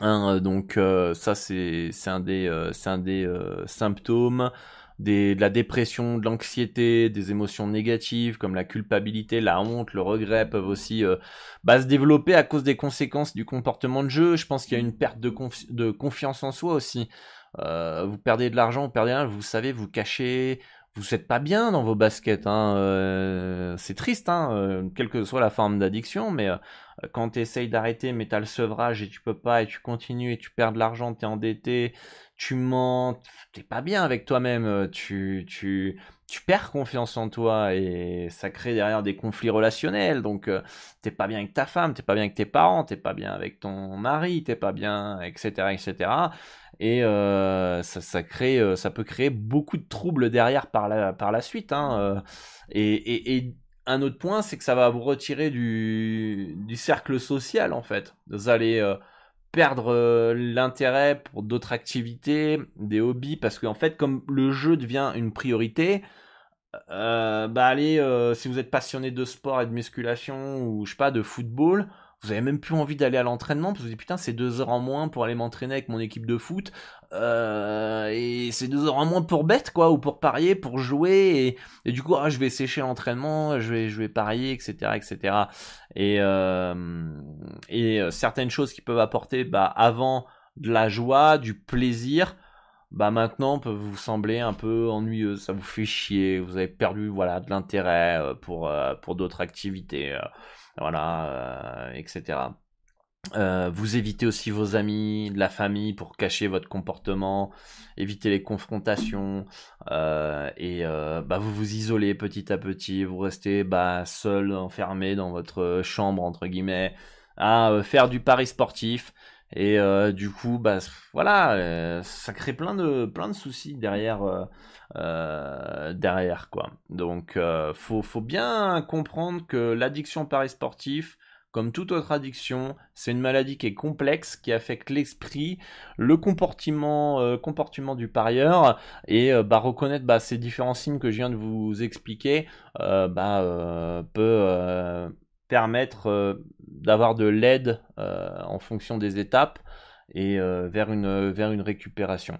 Hein, donc ça c'est un des symptômes de la dépression, de l'anxiété, des émotions négatives comme la culpabilité, la honte, le regret peuvent aussi euh, bah, se développer à cause des conséquences du comportement de jeu. Je pense qu'il y a une perte de, de confiance en soi aussi. Euh, vous perdez de l'argent, vous perdez rien, vous savez, vous cachez, vous n'êtes pas bien dans vos baskets. Hein, euh, c'est triste, hein, euh, quelle que soit la forme d'addiction, mais euh, quand tu essayes d'arrêter, mais tu as le sevrage et tu peux pas, et tu continues et tu perds de l'argent, tu es endetté, tu mens, t'es pas bien avec toi-même, tu, tu, tu perds confiance en toi et ça crée derrière des conflits relationnels. Donc, t'es pas bien avec ta femme, t'es pas bien avec tes parents, t'es pas bien avec ton mari, t'es pas bien, etc., etc et euh, ça, ça, crée, euh, ça peut créer beaucoup de troubles derrière par la, par la suite. Hein, euh. et, et, et, un autre point, c'est que ça va vous retirer du, du cercle social en fait. Vous allez perdre l'intérêt pour d'autres activités, des hobbies, parce qu'en fait, comme le jeu devient une priorité, bah allez, si vous êtes passionné de sport et de musculation ou je sais pas de football, vous avez même plus envie d'aller à l'entraînement parce que vous dites putain c'est deux heures en moins pour aller m'entraîner avec mon équipe de foot euh, et c'est deux heures en moins pour bête quoi ou pour parier pour jouer et, du coup ah, je vais sécher l'entraînement je vais je vais parier etc etc et euh, et euh, certaines choses qui peuvent apporter bah avant de la joie du plaisir bah maintenant peuvent vous sembler un peu ennuyeuses, ça vous fait chier, vous avez perdu voilà de l'intérêt pour pour d'autres activités voilà, euh, etc. Euh, vous évitez aussi vos amis, la famille pour cacher votre comportement, éviter les confrontations euh, et bah, vous vous isolez petit à petit, vous restez bah, seul, enfermé dans votre chambre entre guillemets, à faire du pari sportif et du coup bah voilà ça crée plein de plein de soucis derrière derrière quoi donc faut faut bien comprendre que l'addiction au pari sportif comme toute autre addiction, c'est une maladie qui est complexe, qui affecte l'esprit, le comportement, euh, comportement du parieur, et euh, bah, reconnaître bah, ces différents signes que je viens de vous expliquer euh, bah, peut permettre d'avoir de l'aide en fonction des étapes et vers une récupération.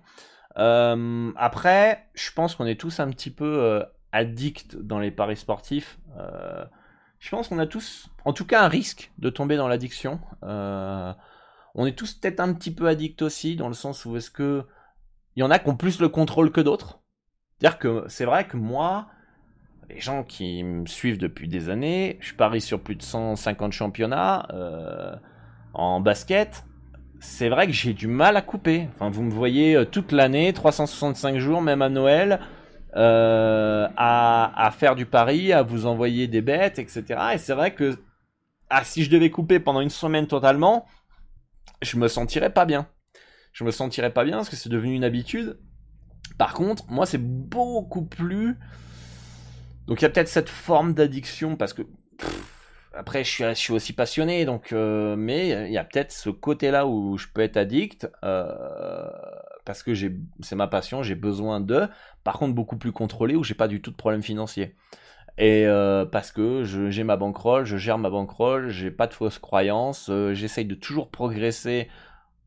Après, je pense qu'on est tous un petit peu addicts dans les paris sportifs je pense qu'on a tous, en tout cas, un risque de tomber dans l'addiction. Euh, on est tous peut-être un petit peu addicts aussi, dans le sens où est-ce que il y en a qui ont plus le contrôle que d'autres. C'est-à-dire que c'est vrai que moi, les gens qui me suivent depuis des années, je parie sur plus de 150 championnats euh, en basket. C'est vrai que j'ai du mal à couper. Enfin, vous me voyez euh, toute l'année, 365 jours, même à Noël. Euh, à, faire du pari, à vous envoyer des bêtes, etc. Et c'est vrai que ah, si je devais couper pendant une semaine totalement, je me sentirais pas bien. Je me sentirais pas bien parce que c'est devenu une habitude. Par contre, moi, c'est beaucoup plus. Donc, il y a peut-être cette forme d'addiction parce que. Après, je suis, aussi passionné, donc. Euh, mais il y a peut-être ce côté-là où je peux être addict. Euh, parce que c'est ma passion, j'ai besoin de. Par contre, beaucoup plus contrôlé où j'ai pas du tout de problème financier. Et euh, parce que j'ai ma bankroll, je gère ma bankroll, j'ai pas de fausses croyances, j'essaye de toujours progresser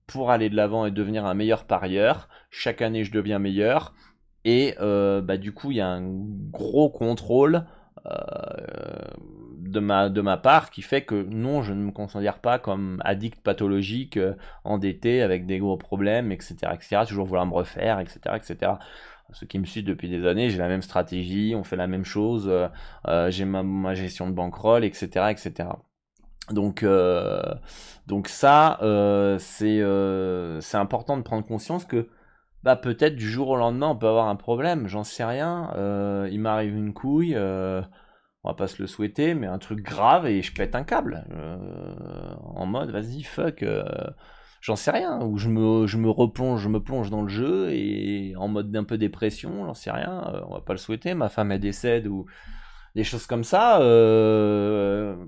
pour aller de l'avant et devenir un meilleur parieur. Chaque année, je deviens meilleur. Et bah, du coup, il y a un gros contrôle de ma, de ma part qui fait que non, je ne me considère pas comme addict pathologique, euh, endetté, avec des gros problèmes, etc., etc., toujours vouloir me refaire, etc., etc. Ceux qui me suivent depuis des années, j'ai la même stratégie, on fait la même chose, euh, euh, j'ai ma, ma, gestion de bankroll, etc., etc. Donc, donc ça, c'est important de prendre conscience que bah, peut-être du jour au lendemain, on peut avoir un problème, j'en sais rien, il m'arrive une couille, on va pas se le souhaiter, mais un truc grave et je pète un câble. Euh, en mode, vas-y, fuck, euh, j'en sais rien. Ou je me, replonge, je me plonge dans le jeu et en mode d'un peu dépression, j'en sais rien, euh, on va pas le souhaiter. Ma femme, elle décède ou des choses comme ça.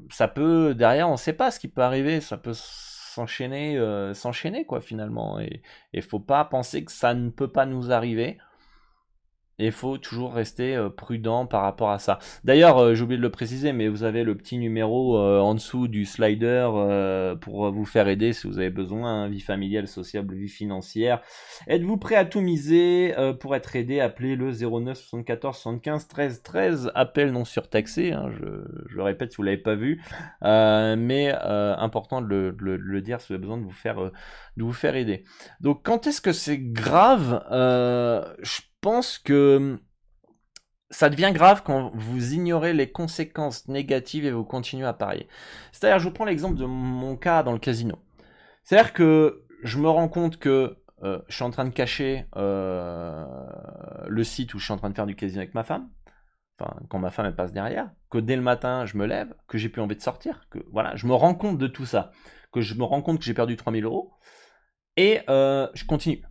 ça peut, derrière, on sait pas ce qui peut arriver, ça peut s'enchaîner, s'enchaîner, quoi, finalement. Et il faut pas penser que ça ne peut pas nous arriver. Et il faut toujours rester euh, prudent par rapport à ça. D'ailleurs, euh, j'ai oublié de le préciser, mais vous avez le petit numéro euh, en dessous du slider pour vous faire aider si vous avez besoin, hein, vie familiale, sociable, vie financière. Êtes-vous prêt à tout miser pour être aidé? Appelez le 09 74 75 13 13. Appel non surtaxé, hein, je, le répète si vous l'avez pas vu, mais important de le, dire si vous avez besoin de vous faire, de vous faire aider. Donc, quand est-ce que c'est grave pense que hum, ça devient grave quand vous ignorez les conséquences négatives et vous continuez à parier. C'est-à-dire, je vous prends l'exemple de mon cas dans le casino. C'est-à-dire que je me rends compte que euh, je suis en train de cacher euh, le site où je suis en train de faire du casino avec ma femme. Enfin, quand ma femme passe derrière, que dès le matin je me lève, que j'ai plus envie de sortir, que voilà, je me rends compte de tout ça, que je me rends compte que j'ai perdu 3000 euros, et euh, je continue.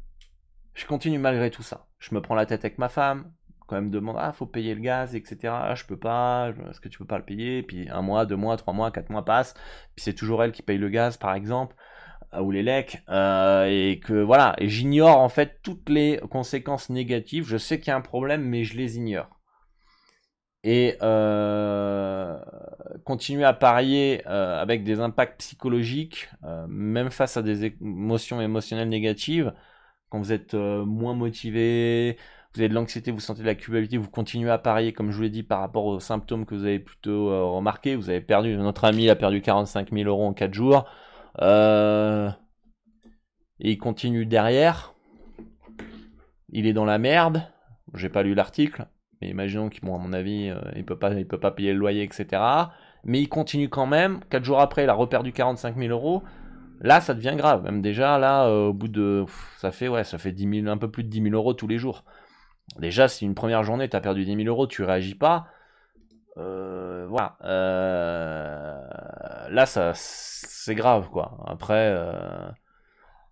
Je continue malgré tout ça. Je me prends la tête avec ma femme, quand même demande ah faut payer le gaz etc ah, je peux pas est-ce que tu peux pas le payer? Puis un mois deux mois trois mois quatre mois passent. Puis c'est toujours elle qui paye le gaz par exemple euh, ou les lecs euh, et que voilà. Et j'ignore en fait toutes les conséquences négatives. Je sais qu'il y a un problème mais je les ignore. Et euh, continuer à parier avec des impacts psychologiques même face à des émotions émotionnelles négatives quand vous êtes euh, moins motivé, vous avez de l'anxiété, vous sentez de la culpabilité, vous continuez à parier, comme je vous l'ai dit, par rapport aux symptômes que vous avez plutôt euh, remarqué. Vous avez perdu, notre ami a perdu 45 000 euros en 4 jours. Euh, et il continue derrière. Il est dans la merde. J'ai pas lu l'article, mais imaginons qu'il, à mon avis, il peut pas, il peut pas payer le loyer, etc. Mais il continue quand même. 4 jours après, il a reperdu 45 000 euros. Là, ça devient grave. Même déjà, là, euh, au bout de. Ça fait, ouais, ça fait 10 000, un peu plus de 10 000 euros tous les jours. Déjà, si une première journée, tu as perdu 10 000 euros, tu réagis pas. Euh, voilà. Euh, là, ça, c'est grave, quoi. Après,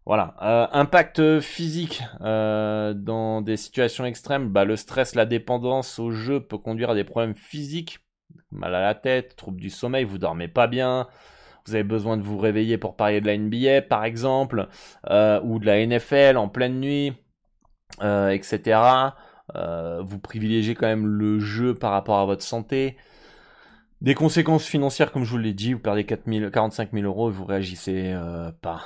voilà. impact physique dans des situations extrêmes. Bah, le stress, la dépendance au jeu peut conduire à des problèmes physiques. Mal à la tête, troubles du sommeil, vous dormez pas bien vous avez besoin de vous réveiller pour parier de la NBA par exemple, euh, ou de la NFL en pleine nuit, euh, etc. Euh, vous privilégiez quand même le jeu par rapport à votre santé. Des conséquences financières, comme je vous l'ai dit, vous perdez 4 000, 45 000 euros et vous réagissez pas.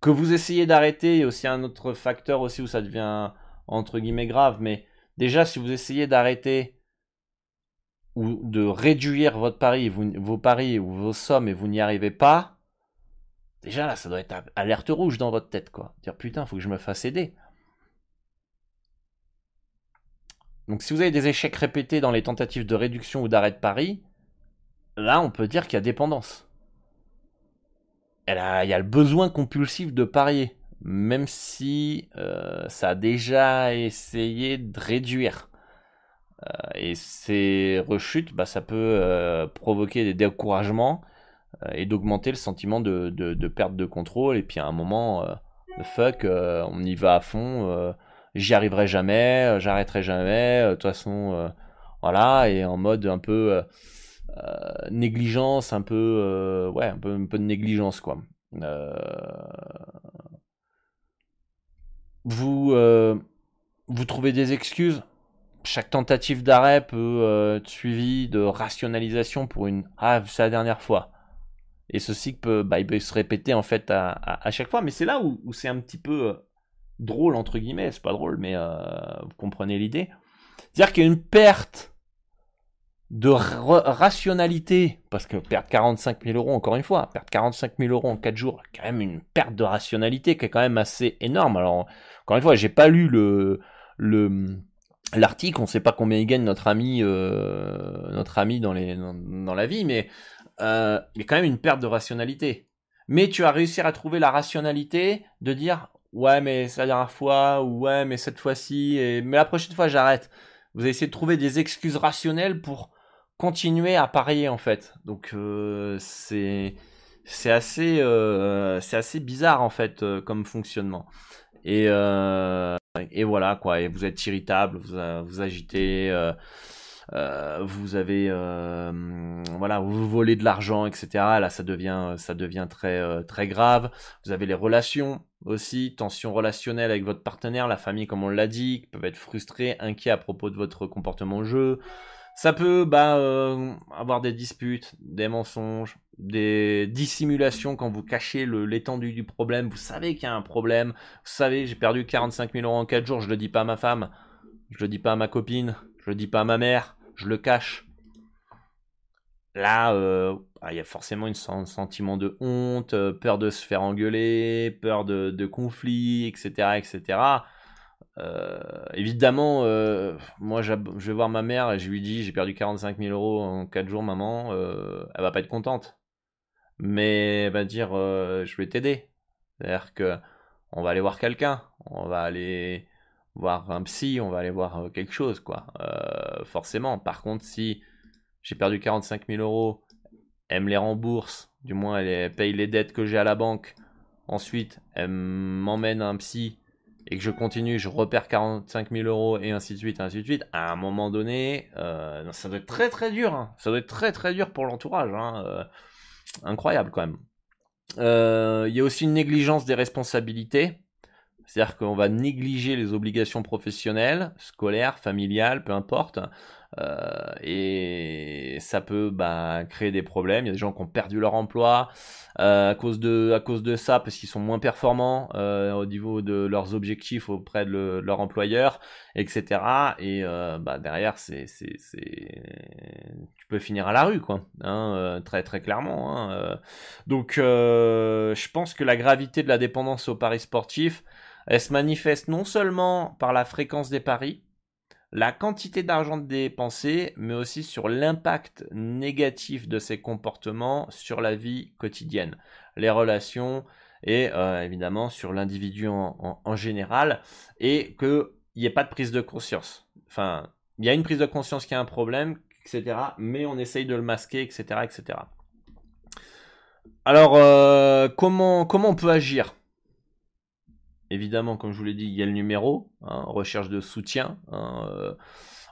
Que vous essayez d'arrêter, il y a aussi un autre facteur aussi où ça devient entre guillemets grave, mais déjà si vous essayez d'arrêter ou de réduire votre pari, vos paris ou vos sommes et vous n'y arrivez pas, déjà là, ça doit être alerte rouge dans votre tête, quoi. Dire putain, faut que je me fasse aider. Donc si vous avez des échecs répétés dans les tentatives de réduction ou d'arrêt de pari, là on peut dire qu'il y a dépendance. il y a le besoin compulsif de parier, même si euh, ça a déjà essayé de réduire. Euh, et ces rechutes, bah, ça peut euh, provoquer des découragements euh, et d'augmenter le sentiment de, de, perte de contrôle. Et puis à un moment, fuck, on y va à fond, j'y arriverai jamais, j'arrêterai jamais, de toute façon, voilà, et en mode un peu négligence, un peu, ouais, un peu, un peu de négligence, quoi. vous, vous trouvez des excuses? Chaque tentative d'arrêt peut euh, être suivie de rationalisation pour une ah c'est la dernière fois. Et ce cycle peut, bah, se répéter en fait à, chaque fois. Mais c'est là où, c'est un petit peu euh, drôle entre guillemets. C'est pas drôle mais euh, vous comprenez l'idée. C'est à dire qu'il y a une perte de rationalité parce que perdre 45 000 euros encore une fois perdre 45 000 euros en 4 jours quand même une perte de rationalité qui est quand même assez énorme. Alors encore une fois j'ai pas lu le le l'article, on ne sait pas combien il gagne notre ami, euh, notre ami dans, les, dans, la vie, mais euh, il y a quand même une perte de rationalité. Mais tu as réussi à trouver la rationalité de dire ouais mais c'est la dernière fois ou ouais mais cette fois-ci et mais la prochaine fois j'arrête. Vous avez essayé de trouver des excuses rationnelles pour continuer à parier en fait. Donc euh, c'est assez c'est assez bizarre en fait comme fonctionnement. Et et voilà quoi, et vous êtes irritable, vous, euh, agitez, euh, euh, vous avez voilà, vous volez de l'argent, etc. Là, ça devient ça devient très très grave. Vous avez les relations aussi, tension relationnelle avec votre partenaire, la famille, comme on l'a dit, qui peuvent être frustrés, inquiets à propos de votre comportement au jeu. Ça peut bah, avoir des disputes, des mensonges, des dissimulations quand vous cachez l'étendue du problème. Vous savez qu'il y a un problème. Vous savez, j'ai perdu 45 000 euros en 4 jours. Je le dis pas à ma femme. Je le dis pas à ma copine. Je le dis pas à ma mère. Je le cache. Là, euh, ah, il y a forcément un sentiment de honte, euh, peur de se faire engueuler, peur de, de conflits, etc., etc. Euh, évidemment, moi, je vais voir ma mère et je lui dis j'ai perdu 45 000 euros en 4 jours, maman. elle va pas être contente mais va dire euh, je vais t'aider. C'est-à-dire que on va aller voir quelqu'un, on va aller voir un psy, on va aller voir euh, quelque chose, quoi. Euh, forcément. Par contre, si j'ai perdu 45 000 euros, elle me les rembourse, du moins elle paye les dettes que j'ai à la banque. Ensuite, elle m'emmène un psy et que je continue, je repère 45 000 euros et ainsi de suite, ainsi de suite. À un moment donné, ça doit être très très dur. Hein. Ça doit être très très dur pour l'entourage. Hein incroyable quand même. Euh, il y a aussi une négligence des responsabilités. C'est-à-dire qu'on va négliger les obligations professionnelles, scolaires, familiales, peu importe. Euh, et ça peut bah, créer des problèmes. Il y a des gens qui ont perdu leur emploi euh, à, cause de, à cause de ça, parce qu'ils sont moins performants euh, au niveau de leurs objectifs auprès de, leur employeur, etc. Et bah, derrière, c'est, c'est, tu peux finir à la rue, quoi. Hein, très très clairement. Hein, Donc, je pense que la gravité de la dépendance aux paris sportifs, elle se manifeste non seulement par la fréquence des paris, la quantité d'argent dépensé, mais aussi sur l'impact négatif de ces comportements sur la vie quotidienne, les relations et euh, évidemment sur l'individu en, général, et qu'il n'y ait pas de prise de conscience. Enfin, il y a une prise de conscience qui a un problème, etc., mais on essaye de le masquer, etc., etc. Alors, euh, comment, comment on peut agir? Évidemment, comme je vous l'ai dit, il y a le numéro, hein, recherche de soutien hein, euh,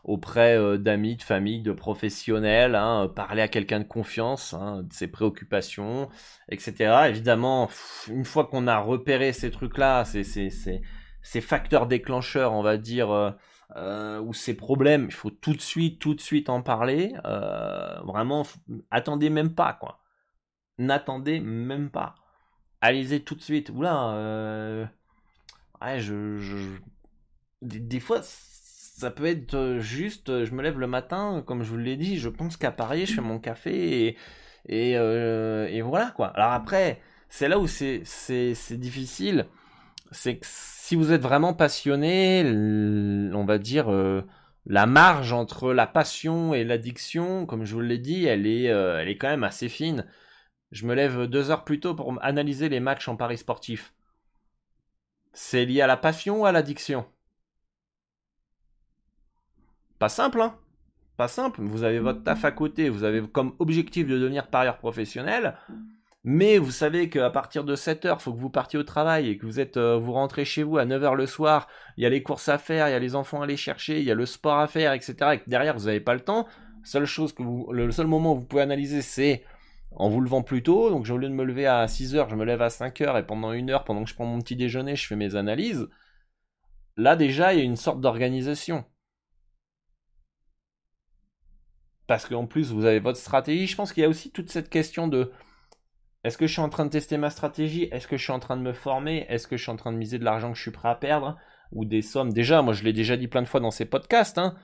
auprès euh, d'amis, de famille, de professionnels, hein, parler à quelqu'un de confiance, de ses préoccupations, etc. Évidemment, une fois qu'on a repéré ces trucs-là, ces, ces, facteurs déclencheurs, on va dire, ou ces problèmes, il faut tout de suite, tout de suite en parler. vraiment, attendez même pas, quoi n'attendez même pas. Allez-y tout de suite. Oula, euh... ouais, je, Des, fois, ça peut être juste, je me lève le matin, comme je vous l'ai dit, je pense qu'à Paris, je fais mon café euh, et voilà quoi. Alors après, c'est là où c'est difficile, c'est que si vous êtes vraiment passionné, on va dire, euh, la marge entre la passion et l'addiction, comme je vous l'ai dit, elle est, euh, elle est quand même assez fine. Je me lève deux heures plus tôt pour analyser les matchs en paris sportif. C'est lié à la passion ou à l'addiction? Pas simple, hein Pas simple. Vous avez votre taf à côté, vous avez comme objectif de devenir parieur professionnel, mais vous savez qu'à partir de 7 heures, faut que vous partiez au travail et que vous êtes, euh, vous rentrez chez vous à 9 heures le soir, il y a les courses à faire, il y a les enfants à aller chercher, il y a le sport à faire, etc. Et que derrière, vous n'avez pas le temps. Seule chose le seul moment où vous pouvez analyser, c'est en vous levant plus tôt. Donc, au lieu de me lever à 6 heures, je me lève à 5 heures et pendant une heure, pendant que je prends mon petit déjeuner, je fais mes analyses. Là, déjà, il y a une sorte d'organisation. Parce qu'en plus, vous avez votre stratégie. Je pense qu'il y a aussi toute cette question de est-ce que je suis en train de tester ma stratégie? Est-ce que je suis en train de me former? Est-ce que je suis en train de miser de l'argent que je suis prêt à perdre? Ou des sommes? Déjà, moi je l'ai déjà dit plein de fois dans ces podcasts. Hein.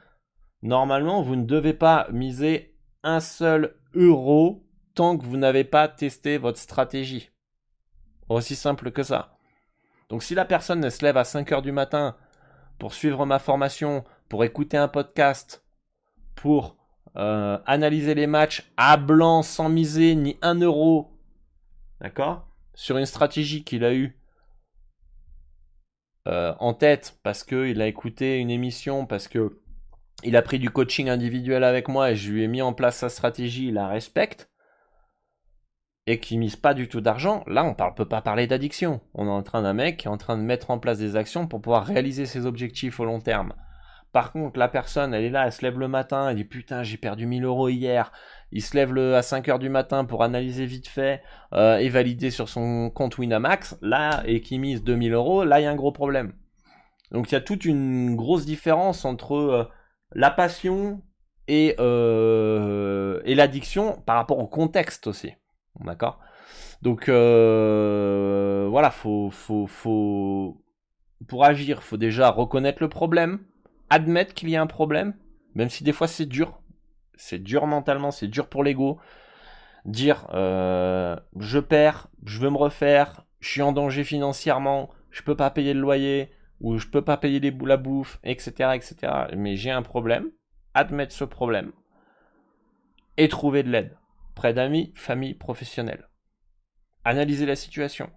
Normalement, vous ne devez pas miser un seul euro que vous n'avez pas testé votre stratégie. Aussi simple que ça. Donc si la personne se lève à 5 heures du matin pour suivre ma formation, pour écouter un podcast, pour euh, analyser les matchs à blanc sans miser ni un euro, d'accord Sur une stratégie qu'il a eue euh, en tête parce qu'il a écouté une émission, parce que il a pris du coaching individuel avec moi et je lui ai mis en place sa stratégie, il la respecte et qui mise pas du tout d'argent, là on ne peut pas parler d'addiction. On est en train d'un mec qui est en train de mettre en place des actions pour pouvoir réaliser ses objectifs au long terme. Par contre, la personne, elle est là, elle se lève le matin, elle dit putain, j'ai perdu 1000 euros hier. Il se lève à 5 heures du matin pour analyser vite fait euh, et valider sur son compte Winamax, là, et qui mise 2000 euros, là, il y a un gros problème. Donc il y a toute une grosse différence entre euh, la passion euh, et l'addiction par rapport au contexte aussi. D'accord Donc euh, voilà, faut, faut, faut, pour agir, faut déjà reconnaître le problème, admettre qu'il y a un problème, même si des fois c'est dur. C'est dur mentalement, c'est dur pour l'ego. Dire euh, je perds, je veux me refaire, je suis en danger financièrement, je peux pas payer le loyer, ou je peux pas payer les, la bouffe, etc., etc. Mais j'ai un problème, admettre ce problème et trouver de l'aide près d'amis, famille, professionnels. Analysez la situation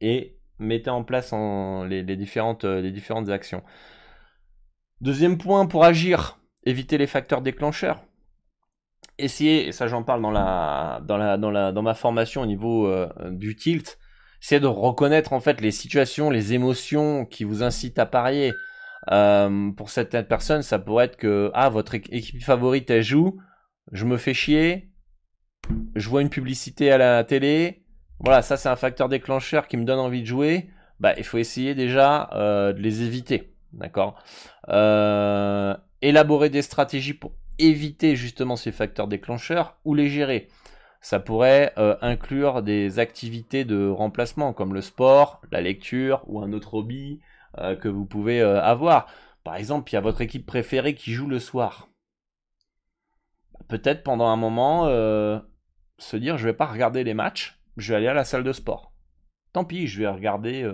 et mettez en place les, différentes, les différentes actions. Deuxième point pour agir, éviter les facteurs déclencheurs. Essayez, et ça j'en parle dans ma formation au niveau euh, du tilt, c'est de reconnaître en fait les situations, les émotions qui vous incitent à parier. Euh, pour certaines personnes, ça pourrait être que ah votre équipe favorite elle joue, je me fais chier, je vois une publicité à la télé, voilà, ça c'est un facteur déclencheur qui me donne envie de jouer. Bah, il faut essayer déjà euh, de les éviter, d'accord? Euh, Élaborer des stratégies pour éviter justement ces facteurs déclencheurs ou les gérer. Ça pourrait inclure des activités de remplacement comme le sport, la lecture ou un autre hobby, euh, que vous pouvez euh, avoir. Par exemple, il y a votre équipe préférée qui joue le soir. Peut-être pendant un moment euh, se dire je vais pas regarder les matchs, je vais aller à la salle de sport. Tant pis, je vais regarder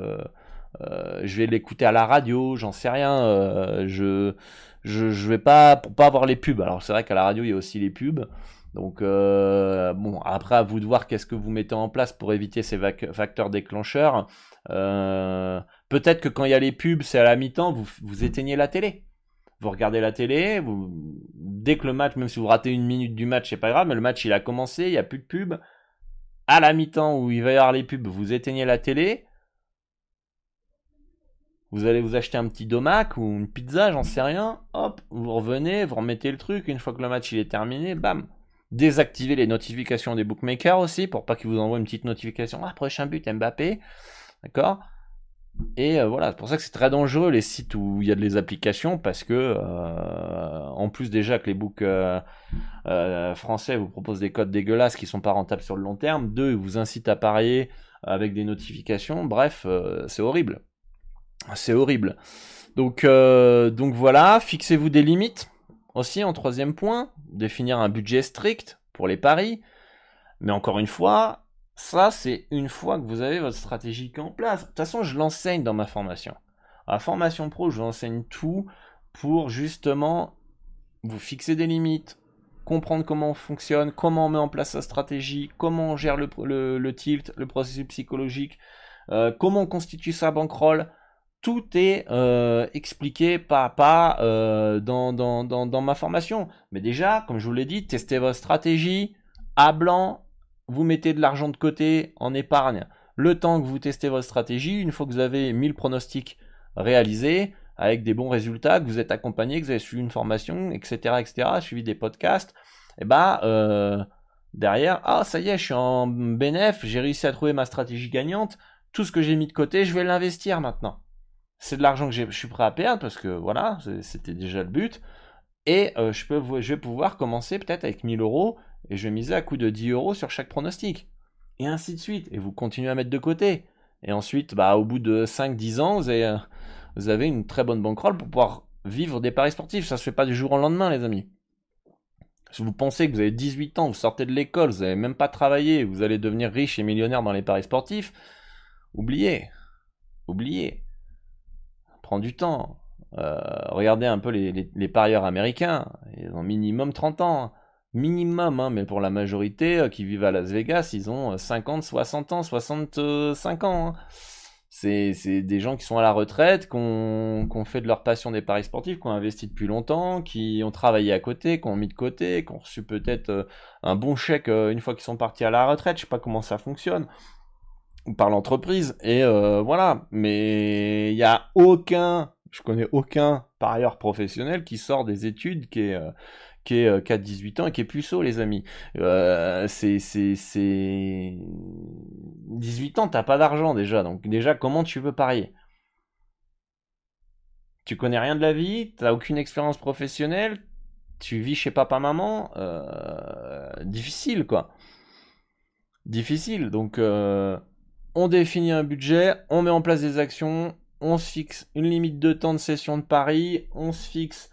je vais l'écouter à la radio, j'en sais rien. je, je, vais pas pour pas avoir les pubs. Alors c'est vrai qu'à la radio il y a aussi les pubs. Donc bon, après à vous de voir qu'est-ce que vous mettez en place pour éviter ces facteurs déclencheurs. Peut-être que quand il y a les pubs, c'est à la mi-temps, vous, éteignez la télé vous regardez la télé, dès que le match, même si vous ratez une minute du match, c'est pas grave, mais le match il a commencé, il n'y a plus de pub. À la mi-temps où il va y avoir les pubs, vous éteignez la télé. Vous allez vous acheter un petit domac ou une pizza, j'en sais rien. Hop, vous revenez, vous remettez le truc. Une fois que le match il est terminé, bam. Désactivez les notifications des bookmakers aussi pour pas qu'ils vous envoient une petite notification. Ah, prochain but Mbappé. D'accord? Et euh, voilà, c'est pour ça que c'est très dangereux les sites où il y a des applications parce que euh, en plus déjà que les books euh, français vous proposent des codes dégueulasses qui sont pas rentables sur le long terme, deux ils vous incitent à parier avec des notifications, bref, c'est horrible. C'est horrible. Donc donc voilà, fixez-vous des limites aussi en troisième point, définir un budget strict pour les paris. Mais encore une fois, ça, c'est une fois que vous avez votre stratégie en place. De toute façon, je l'enseigne dans ma formation. À la formation pro, je vous enseigne tout pour justement vous fixer des limites, comprendre comment on fonctionne, comment on met en place sa stratégie, comment on gère le, tilt, le processus psychologique, euh, comment on constitue sa bankroll. Tout est euh, expliqué pas à pas euh, dans, dans, dans ma formation. Mais déjà, comme je vous l'ai dit, testez votre stratégie à blanc, vous mettez de l'argent de côté en épargne le temps que vous testez votre stratégie, une fois que vous avez 1000 pronostics réalisés, avec des bons résultats, que vous êtes accompagné, que vous avez suivi une formation, etc., etc., suivi des podcasts, et eh bah ben, derrière, ah ça y est, je suis en bénéf, j'ai réussi à trouver ma stratégie gagnante, tout ce que j'ai mis de côté, je vais l'investir maintenant. C'est de l'argent que je suis prêt à perdre parce que voilà, c'était déjà le but. Et euh, je, peux, je vais pouvoir commencer peut-être avec 1000 euros et je miser à coût de 10 euros sur chaque pronostic. Et ainsi de suite. Et vous continuez à mettre de côté. Et ensuite, bah, au bout de 5-10 ans, vous avez, une très bonne bankroll pour pouvoir vivre des paris sportifs. Ça se fait pas du jour au lendemain, les amis. Si vous pensez que vous avez 18 ans, vous sortez de l'école, vous n'avez même pas travaillé, vous allez devenir riche et millionnaire dans les paris sportifs, oubliez. Oubliez. Prends du temps. Euh, regardez un peu les, parieurs américains. Ils ont minimum 30 ans minimum, hein, mais pour la majorité euh, qui vivent à Las Vegas, ils ont 50, euh, 60 ans, 65 ans. Hein. C'est, des gens qui sont à la retraite, qui ont, fait de leur passion des paris sportifs, qui ont investi depuis longtemps, qui ont travaillé à côté, qui ont mis de côté, qui ont reçu peut-être euh, un bon chèque une fois qu'ils sont partis à la retraite. Je sais pas comment ça fonctionne par l'entreprise. Et voilà. Mais il n'y a aucun, je connais aucun parieur professionnel qui sort des études qui est qui est 4-18 euh, ans et qui est puceau, les amis. Euh, c'est, c'est, c'est... 18 ans, t'as pas d'argent déjà. Donc déjà, comment tu veux parier? Tu connais rien de la vie, t'as aucune expérience professionnelle, tu vis chez papa-maman, euh, difficile quoi. Difficile. Donc on définit un budget, on met en place des actions, on se fixe une limite de temps de session de pari, on se fixe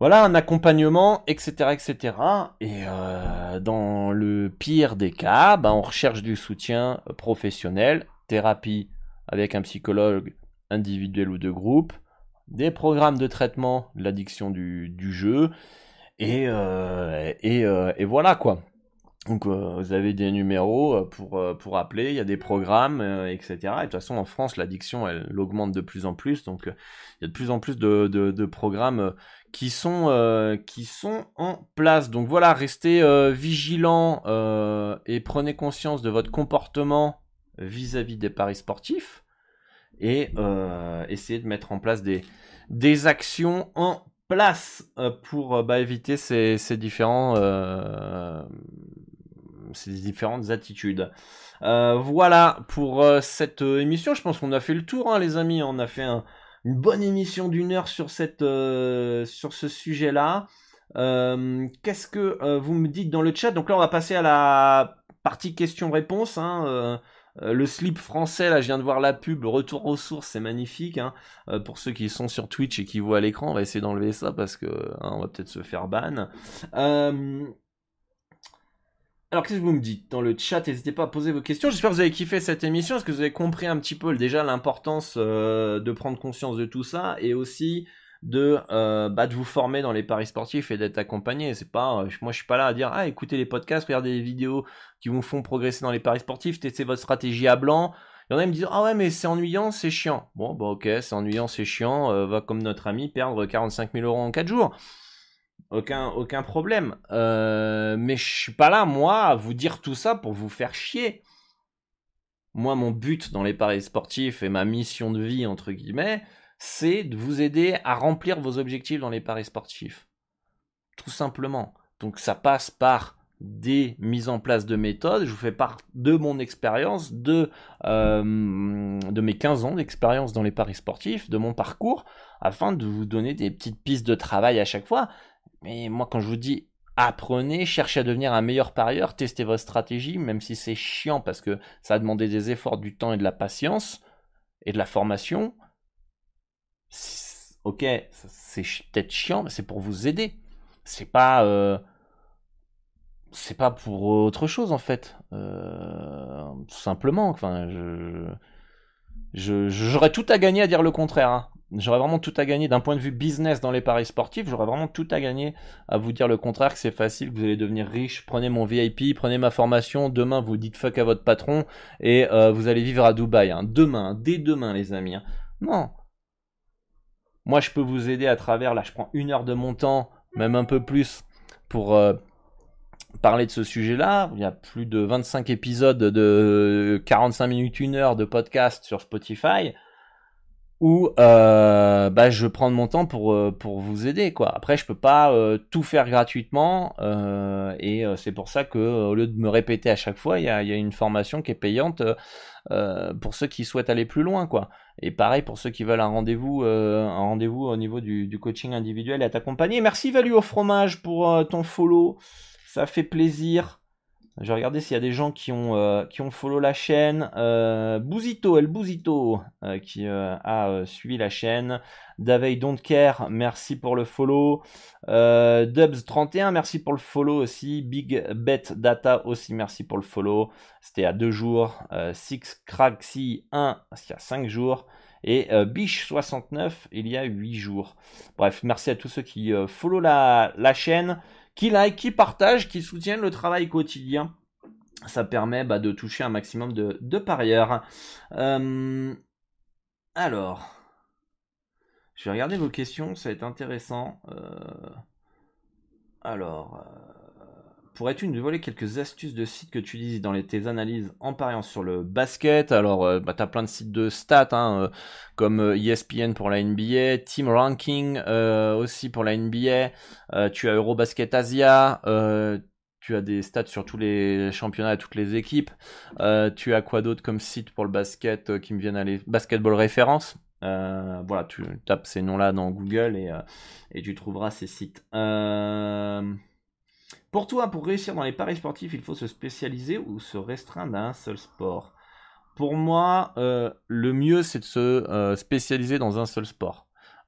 voilà, un accompagnement, etc., etc. Et euh, dans le pire des cas, ben, on recherche du soutien professionnel, thérapie avec un psychologue individuel ou de groupe, des programmes de traitement de l'addiction du, jeu, euh, euh, et, voilà quoi. Donc vous avez des numéros pour, pour appeler, il y a des programmes, etc. Et de toute façon en France l'addiction elle, augmente de plus en plus, donc il y a de plus en plus de, de, programmes qui sont, euh, qui sont en place. Donc voilà, restez euh, vigilants euh, et prenez conscience de votre comportement vis-à-vis des paris sportifs et essayez de mettre en place des, des actions en place pour bah, éviter ces, ces différents ces différentes attitudes. voilà pour cette émission. Je pense qu'on a fait le tour, hein, les amis. On a fait un, une bonne émission d'une heure sur, euh, ce sujet-là. Euh, qu'est-ce que euh, vous me dites dans le chat? Donc là, on va passer à la partie questions-réponses. Hein, le slip français, là, je viens de voir la pub, retour aux sources, c'est magnifique. Hein. pour ceux qui sont sur Twitch et qui voient à l'écran, on va essayer d'enlever ça parce que on va peut-être se faire ban. Alors, qu'est-ce que vous me dites dans le chat? N'hésitez pas à poser vos questions. J'espère que vous avez kiffé cette émission. Est-ce que vous avez compris un petit peu déjà l'importance euh, de prendre conscience de tout ça et aussi de, euh, bah, de vous former dans les paris sportifs et d'être accompagné. C'est pas, euh, moi je suis pas là à dire ah écoutez les podcasts, regardez les vidéos qui vous font progresser dans les paris sportifs, testez votre stratégie à blanc. Il y en a qui me disent ah ouais mais c'est ennuyant, c'est chiant. Bon bah ok c'est ennuyant, c'est chiant. va comme notre ami perdre 45 000 euros en 4 jours aucun, aucun problème. Euh, mais je suis pas là, moi, à vous dire tout ça pour vous faire chier. Moi, mon but dans les paris sportifs et ma mission de vie, entre guillemets, c'est de vous aider à remplir vos objectifs dans les paris sportifs. Tout simplement. Donc ça passe par des mises en place de méthodes. Je vous fais part de mon expérience, de, euh, de mes 15 ans d'expérience dans les paris sportifs, de mon parcours, afin de vous donner des petites pistes de travail à chaque fois. Mais moi, quand je vous dis apprenez, cherchez à devenir un meilleur parieur, testez votre stratégie, même si c'est chiant parce que ça a demandé des efforts, du temps et de la patience et de la formation. Ok, c'est peut-être chiant, mais c'est pour vous aider. C'est pas, euh, c'est pas pour autre chose en fait. Euh, tout simplement. Enfin, je, j'aurais tout à gagner à dire le contraire. Hein. J'aurais vraiment tout à gagner d'un point de vue business dans les paris sportifs. J'aurais vraiment tout à gagner à vous dire le contraire, que c'est facile, que vous allez devenir riche. Prenez mon VIP, prenez ma formation. Demain, vous dites fuck à votre patron et euh, vous allez vivre à Dubaï. Hein. Demain, dès demain, les amis. Hein. Non. Moi, je peux vous aider à travers. Là, je prends une heure de mon temps, même un peu plus, pour euh, parler de ce sujet-là. Il y a plus de 25 épisodes de 45 minutes, une heure de podcast sur Spotify où euh, bah, je prends mon temps pour, euh, pour vous aider. quoi. Après, je peux pas euh, tout faire gratuitement et c'est pour ça que au lieu de me répéter à chaque fois, il y a, y a, une formation qui est payante pour ceux qui souhaitent aller plus loin. quoi. Et pareil pour ceux qui veulent un rendez-vous un rendez-vous au niveau du, du, coaching individuel et à t'accompagner. Merci Value au fromage pour ton follow, ça fait plaisir. Je vais regarder s'il y a des gens qui ont, euh, qui ont follow la chaîne. Euh, Bouzito, El Bouzito, euh, qui euh, a suivi la chaîne. David Don't Care, merci pour le follow. Dubs31, merci pour le follow aussi. Big Bet Data aussi, merci pour le follow. C'était à deux jours. Six Craxy 1, il y a cinq jours. Et Biche69, il y a huit jours. Bref, merci à tous ceux qui follow la, la chaîne qui like, qui partage, qui soutiennent le travail quotidien. Ça permet bah, de toucher un maximum de, parieurs. Euh, alors, je vais regarder vos questions, ça va être intéressant. Euh, alors, euh, pourrais-tu nous voler quelques astuces de sites que tu utilises dans tes analyses en pariant sur le basket? Alors, euh, bah, tu as plein de sites de stats, hein, euh, comme ESPN euh, e pour la NBA, Team Ranking aussi pour la NBA, tu as Eurobasket Asia, tu as des stats sur tous les championnats et toutes les équipes, tu as quoi d'autre comme site pour le basket qui me viennent à les... Basketball Référence? Voilà, tu tapes ces noms-là dans Google et, tu trouveras ces sites. Pour toi, pour réussir dans les paris sportifs, il faut se spécialiser ou se restreindre à un seul sport? Pour moi, euh, le mieux, c'est de se euh, spécialiser dans un seul sport.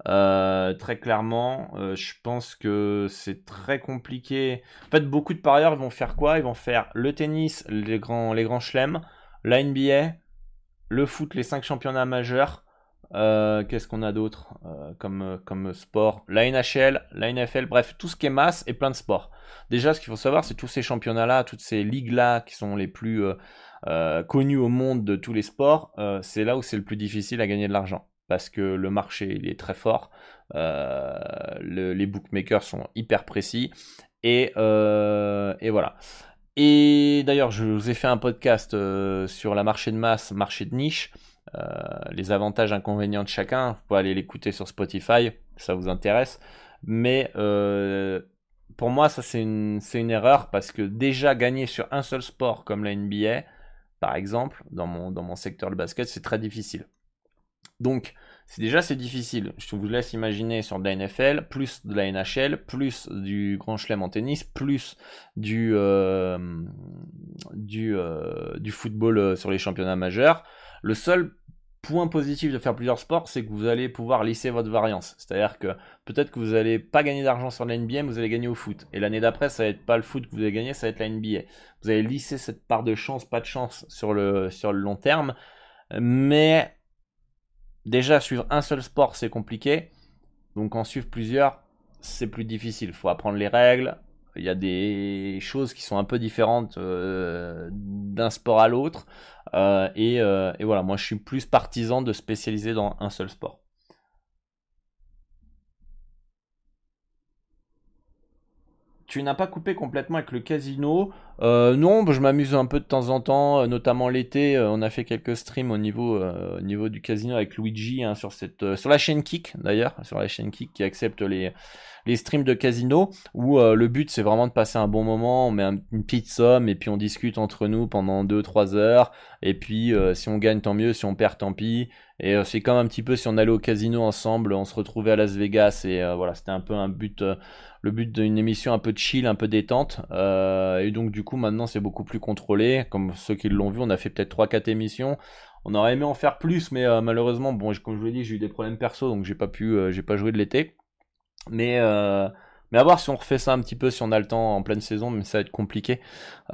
Euh, très clairement, je pense que c'est très compliqué. En fait, beaucoup de parieurs vont faire quoi? Ils vont faire le tennis, les grands, les grands chelems, la NBA, le foot, les cinq championnats majeurs, euh, qu'est-ce qu'on a d'autre euh, comme, euh, comme sport? La NHL, la NFL, bref, tout ce qui est masse et plein de sports. Déjà, ce qu'il faut savoir, c'est tous ces championnats-là, toutes ces ligues-là qui sont les plus connus au monde de tous les sports, c'est là où c'est le plus difficile à gagner de l'argent. Parce que le marché il est très fort, les bookmakers sont hyper précis, et, et voilà. Et d'ailleurs, je vous ai fait un podcast sur la marché de masse, marché de niche. Euh, les avantages, inconvénients de chacun. Vous pouvez aller l'écouter sur Spotify, ça vous intéresse. Mais euh, pour moi, ça c'est une, une, erreur parce que déjà gagner sur un seul sport comme la NBA, par exemple, dans mon, dans mon secteur de basket, c'est très difficile. Donc, c'est déjà c'est difficile. Je vous laisse imaginer sur de la NFL, plus de la NHL, plus du Grand Chelem en tennis, plus du, euh, du, du football sur les championnats majeurs. Le seul point positif de faire plusieurs sports, c'est que vous allez pouvoir lisser votre variance. C'est-à-dire que peut-être que vous n'allez pas gagner d'argent sur la NBA, mais vous allez gagner au foot. Et l'année d'après, ça va être pas le foot que vous allez gagner, ça va être la NBA. Vous allez lisser cette part de chance, pas de chance sur le, sur le long terme. Mais déjà, suivre un seul sport, c'est compliqué. Donc en suivre plusieurs, c'est plus difficile. Il faut apprendre les règles. Il y a des choses qui sont un peu différentes euh, d'un sport à l'autre. Euh, euh, et, voilà, moi je suis plus partisan de spécialiser dans un seul sport. Tu n'as pas coupé complètement avec le casino. non, bah, je m'amuse un peu de temps en temps, notamment l'été. on a fait quelques streams au niveau, au niveau du casino avec Luigi hein, sur, sur la chaîne Kick d'ailleurs, sur la chaîne Kick qui accepte les, les streams de casino où euh, le but c'est vraiment de passer un bon moment, on met une petite somme et puis on discute entre nous pendant 2-3 heures et puis euh, si on gagne tant mieux, si on perd tant pis et euh, c'est comme un petit peu si on allait au casino ensemble, on se retrouvait à Las Vegas et voilà c'était un peu un but le but d'une émission un peu chill, un peu détente. et donc du coup maintenant c'est beaucoup plus contrôlé. Comme ceux qui l'ont vu, on a fait peut-être 3-4 émissions. On aurait aimé en faire plus, mais malheureusement, bon, comme je vous l'ai dit, j'ai eu des problèmes perso, donc j'ai pas pu, j'ai pas joué de l'été. Mais, euh, mais à voir si on refait ça un petit peu, si on a le temps en pleine saison, mais ça va être compliqué.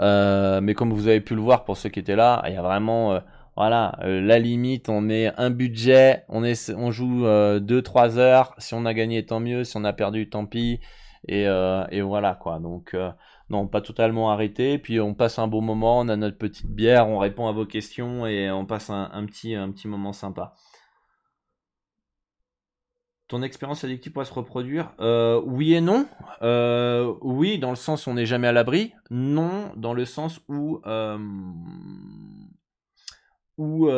Euh, mais comme vous avez pu le voir pour ceux qui étaient là, il y a vraiment, euh, voilà, la limite, on met un budget, on, est, on joue 2-3 heures, si on a gagné tant mieux, si on a perdu tant pis, et, et voilà quoi. Donc non, pas totalement arrêté, puis on passe un bon moment, on a notre petite bière, on répond à vos questions, et on passe un petit, un petit moment sympa. Ton expérience addictive pourrait se reproduire euh, Oui et non. Euh, oui, dans le sens où on n'est jamais à l'abri. Non, dans le sens où, euh, où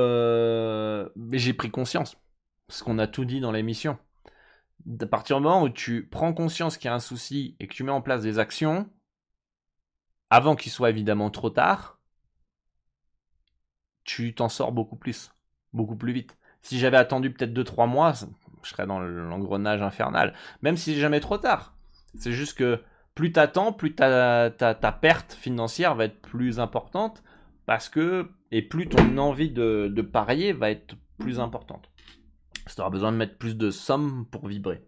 j'ai pris conscience. Parce qu'on a tout dit dans l'émission. À partir du moment où tu prends conscience qu'il y a un souci et que tu mets en place des actions, avant qu'il soit évidemment trop tard, tu t'en sors beaucoup plus, beaucoup plus vite. Si j'avais attendu peut-être 2-3 mois, je serais dans l'engrenage infernal. Même si c'est jamais trop tard. C'est juste que plus t'attends, plus ta, ta, perte financière va être plus importante parce que et plus ton envie de, parier va être plus importante. tu auras besoin de mettre plus de sommes pour vibrer.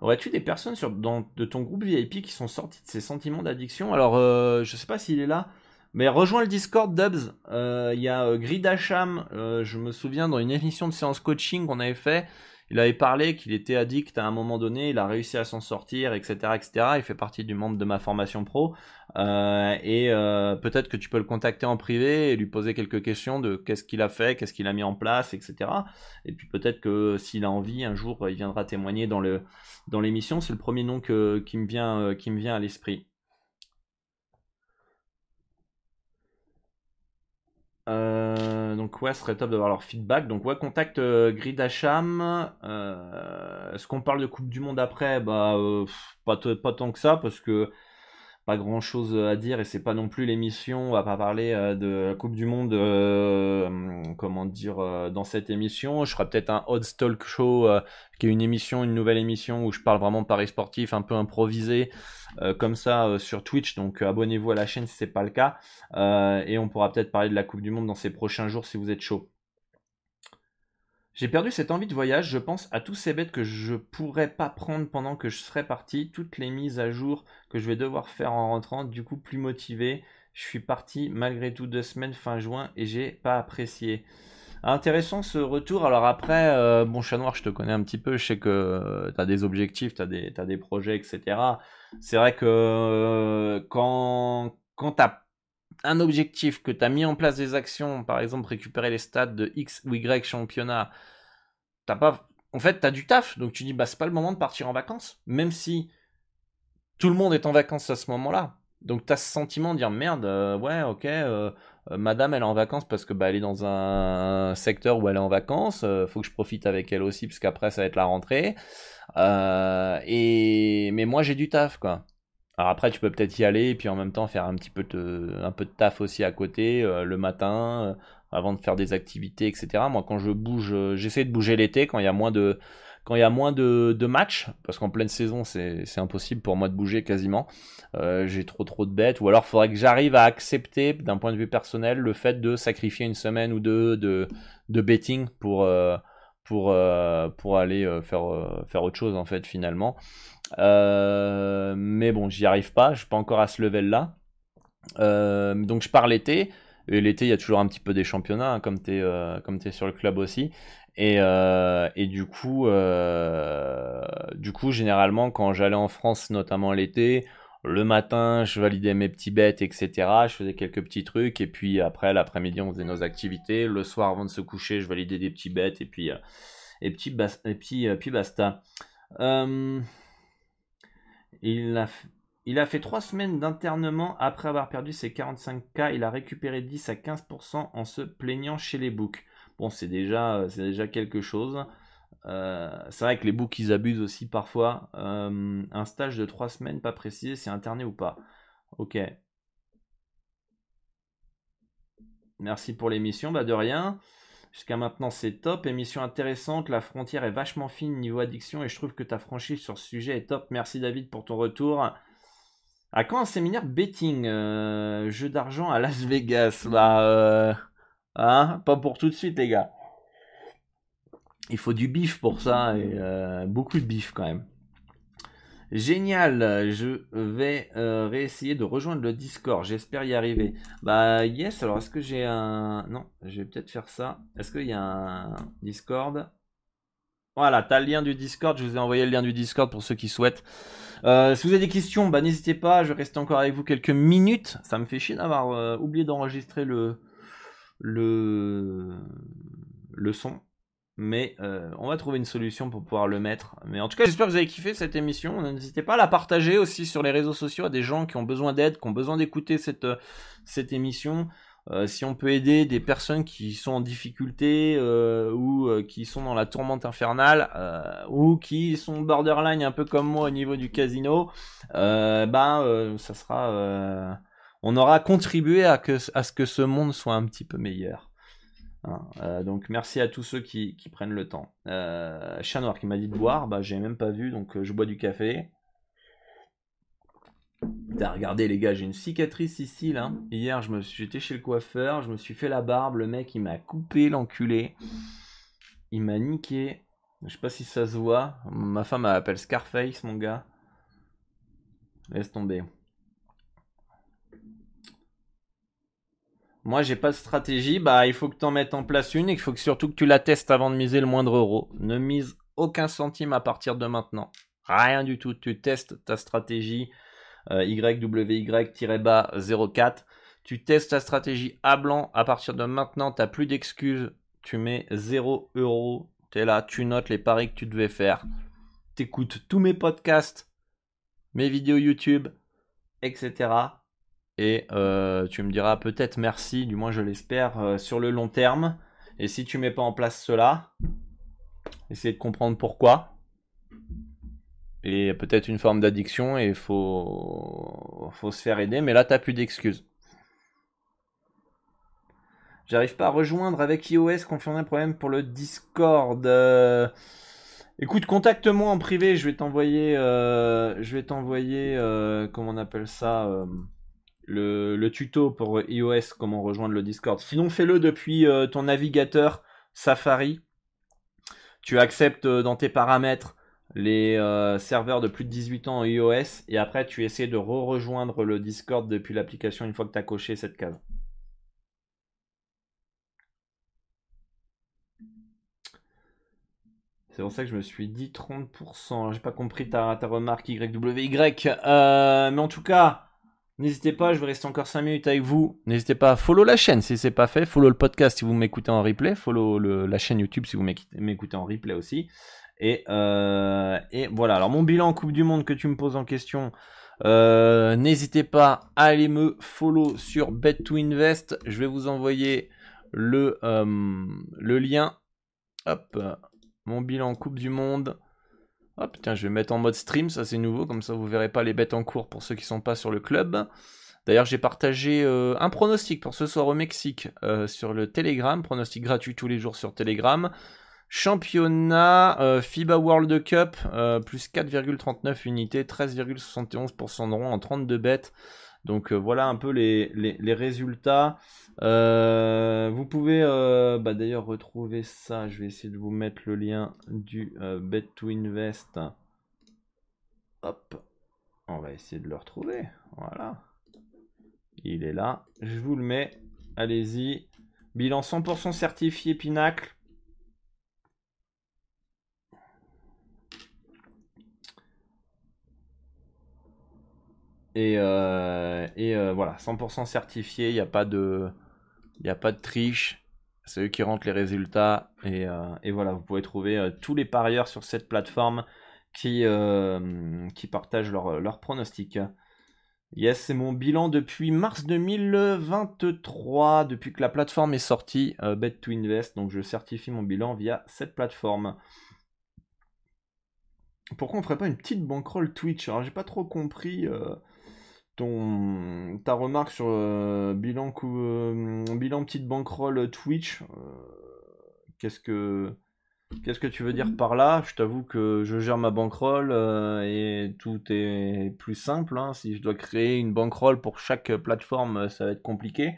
Aurais-tu des personnes sur, dans, de ton groupe VIP qui sont sorties de ces sentiments d'addiction? Alors, euh, je sais pas s'il est là. Mais rejoins le Discord Dubs. Euh, il y a euh, Gridacham, euh, je me souviens dans une émission de séance coaching qu'on avait fait, il avait parlé qu'il était addict à un moment donné, il a réussi à s'en sortir, etc., etc. Il fait partie du membre de ma formation pro. et peut-être que tu peux le contacter en privé et lui poser quelques questions de qu'est-ce qu'il a fait, qu'est-ce qu'il a mis en place, etc. Et puis peut-être que s'il a envie, un jour, il viendra témoigner dans le dans l'émission. C'est le premier nom que, qui me vient qui me vient à l'esprit. Euh, donc ouais, ce serait top d'avoir leur feedback. Donc ouais, contacte euh, Gridacham. Euh, Est-ce qu'on parle de Coupe du Monde après? Bah euh, pas tant que ça parce que pas grand chose à dire et c'est pas non plus l'émission. On va pas parler de la Coupe du Monde, comment dire, dans cette émission. Je ferai peut-être un Odd Talk Show qui est une émission, une nouvelle émission où je parle vraiment de paris sportif, un peu improvisé. Euh, comme ça euh, sur Twitch. Donc euh, abonnez-vous à la chaîne si ce n'est pas le cas. et on pourra peut-être parler de la Coupe du Monde dans ces prochains jours si vous êtes chaud. J'ai perdu cette envie de voyage, je pense à tous ces bêtes que je pourrais pas prendre pendant que je serai parti, toutes les mises à jour que je vais devoir faire en rentrant, du coup plus motivé. Je suis parti malgré tout deux semaines fin juin et j'ai pas apprécié. Intéressant ce retour. Alors après, bon chat noir, je te connais un petit peu, je sais que tu as des objectifs, tu as, as, des projets, etc c'est vrai que euh, quand, quand tu as un objectif, que tu as mis en place des actions, par exemple récupérer les stats de X ou Y championnat, t'as pas. En fait, tu as du taf, donc tu dis, bah, c'est pas le moment de partir en vacances, même si tout le monde est en vacances à ce moment-là. Donc tu as ce sentiment de dire merde, euh, ouais, ok, euh, madame elle est en vacances parce que bah, elle est dans un secteur où elle est en vacances, faut que je profite avec elle aussi parce qu'après ça va être la rentrée. Euh, et mais moi j'ai du taf quoi. Alors après tu peux peut-être y aller et puis en même temps faire un petit peu de, taf aussi à côté euh, le matin euh, avant de faire des activités etc. Moi quand je bouge, j'essaie de bouger l'été quand il y a moins de matchs, parce qu'en pleine saison, c'est impossible pour moi de bouger quasiment. Euh, j'ai trop trop de bêtes, ou alors il faudrait que j'arrive à accepter, d'un point de vue personnel, le fait de sacrifier une semaine ou deux de, betting euh, euh, pour aller faire, faire autre chose, en fait, finalement. Mais bon, j'y arrive pas, je suis pas encore à ce level-là. donc je pars l'été. Et l'été, il y a toujours un petit peu des championnats, hein, comme tu es, es, sur le club aussi. Et, euh, et du coup, euh, du coup, généralement, quand j'allais en France, notamment l'été, le matin, je validais mes petits bêtes, etc. Je faisais quelques petits trucs, et puis après, l'après-midi, on faisait nos activités. Le soir, avant de se coucher, je validais des petits bêtes, et puis, euh, et puis, et puis, puis basta. Il a, fait 3 semaines d'internement après avoir perdu ses 45K. Il a récupéré 10 à 15% en se plaignant chez les books. Bon, c'est déjà, c'est déjà quelque chose. Euh, c'est vrai que les books ils abusent aussi parfois. Euh, un stage de 3 semaines pas précisé, c'est interné ou pas. Ok. Merci pour l'émission, bah de rien. Jusqu'à maintenant c'est top, émission intéressante, la frontière est vachement fine niveau addiction et je trouve que ta franchise sur ce sujet est top. Merci David pour ton retour. À quand un séminaire betting euh, Jeu d'argent à Las Vegas? Bah Hein Pas pour tout de suite, les gars. Il faut du bif pour ça euh, beaucoup de bif quand même. Génial, je vais euh, réessayer de rejoindre le Discord, j'espère y arriver. Bah yes, alors est-ce que j'ai un... Non, je vais peut-être faire ça. Est-ce qu'il y a un Discord? Voilà, t'as le lien du Discord, je vous ai envoyé le lien du Discord pour ceux qui souhaitent. Euh, si vous avez des questions, bah n'hésitez pas, je vais rester encore avec vous quelques minutes. Ça me fait chier d'avoir oublié d'enregistrer le, le, le son. Mais euh, on va trouver une solution pour pouvoir le mettre. Mais en tout cas, j'espère que vous avez kiffé cette émission. N'hésitez pas à la partager aussi sur les réseaux sociaux à des gens qui ont besoin d'aide, qui ont besoin d'écouter cette, euh, cette émission. Euh, si on peut aider des personnes qui sont en difficulté ou qui sont dans la tourmente infernale ou qui sont borderline un peu comme moi au niveau du casino, ben ça sera on aura contribué à, ce que ce monde soit un petit peu meilleur. Euh, donc merci à tous ceux qui, prennent le temps. Euh, Chat noir qui m'a dit de boire, bah j'ai même pas vu, donc euh, je bois du café. regardez les gars, j'ai une cicatrice ici là. Hier, je me j'étais chez le coiffeur, je me suis fait la barbe, le mec il m'a coupé l'enculé. Il m'a niqué. Je sais pas si ça se voit. Ma femme m'appelle Scarface, mon gars. Laisse tomber. Moi, j'ai pas de stratégie. Bah, il faut que tu en mettes en place une et il faut que surtout que tu la testes avant de miser le moindre euro. Ne mise aucun centime à partir de maintenant. Rien du tout. Tu testes ta stratégie euh, YWY-04. Tu testes ta stratégie à blanc. À partir de maintenant, tu plus d'excuses. Tu mets 0 euro. Tu es là, tu notes les paris que tu devais faire. Tu écoutes tous mes podcasts, mes vidéos YouTube, etc. Et euh, tu me diras peut-être merci, du moins je l'espère, euh, sur le long terme. Et si tu mets pas en place cela, essayer de comprendre pourquoi. Et peut-être une forme d'addiction et il faut... faut se faire aider. Mais là, t'as plus d'excuses. J'arrive pas à rejoindre avec iOS, confirmer un problème pour le Discord. Euh, écoute, contacte-moi en privé, je vais t'envoyer, je vais t'envoyer, comment on appelle ça, le, tuto pour iOS, comment rejoindre le Discord. Sinon, fais-le depuis euh, ton navigateur Safari. Tu acceptes euh, dans tes paramètres les euh, serveurs de plus de 18 ans en iOS et après tu essaies de re-rejoindre le Discord depuis l'application une fois que tu as coché cette case. C'est pour ça que je me suis dit 30%. J'ai pas compris ta, ta remarque YWY. mais en tout cas, N'hésitez pas, je vais rester encore 5 minutes avec vous. N'hésitez pas à follow la chaîne si c'est pas fait. Follow le podcast si vous m'écoutez en replay. Follow la chaîne YouTube si vous m'écoutez en replay aussi. Et, euh, et, voilà. Alors mon bilan Coupe du Monde que tu me poses en question. Euh, n'hésitez pas à aller me follow sur Bet2Invest. Je vais vous envoyer le, euh, le lien. Hop. Mon bilan Coupe du Monde. Ah putain, je vais mettre en mode stream, ça c'est nouveau, comme ça vous verrez pas les bêtes en cours pour ceux qui sont pas sur le club. D'ailleurs, j'ai partagé euh, un pronostic pour ce soir au Mexique euh, sur le Telegram, pronostic gratuit tous les jours sur Telegram. Championnat euh, FIBA World Cup, plus 4,39 unités, 13,71% de rond en 32 bêtes. Donc voilà un peu les, résultats. vous pouvez bah, d'ailleurs retrouver ça. Je vais essayer de vous mettre le lien du Bet to Invest. Hop. On va essayer de le retrouver. Voilà. Il est là. Je vous le mets. Allez-y. Bilan 100% certifié Pinacle. Et, euh, euh, voilà, 100% certifié, il n'y a, pas de, triche. C'est eux qui rentrent les résultats. Et, euh, voilà, vous pouvez trouver tous les parieurs sur cette plateforme qui, partagent leurs leur pronostics. Yes, c'est mon bilan depuis mars 2023, depuis que la plateforme est sortie, Bet to Invest. Donc je certifie mon bilan via cette plateforme. Pourquoi on ferait pas une petite bankroll Twitch? Alors j'ai pas trop compris ton ta remarque sur euh, bilan bilan petite bankroll Twitch. Qu'est-ce que Qu'est-ce que tu veux dire par là? Je t'avoue que je gère ma bankroll euh, et tout est plus simple. Hein. Si je dois créer une bankroll pour chaque plateforme, ça va être compliqué.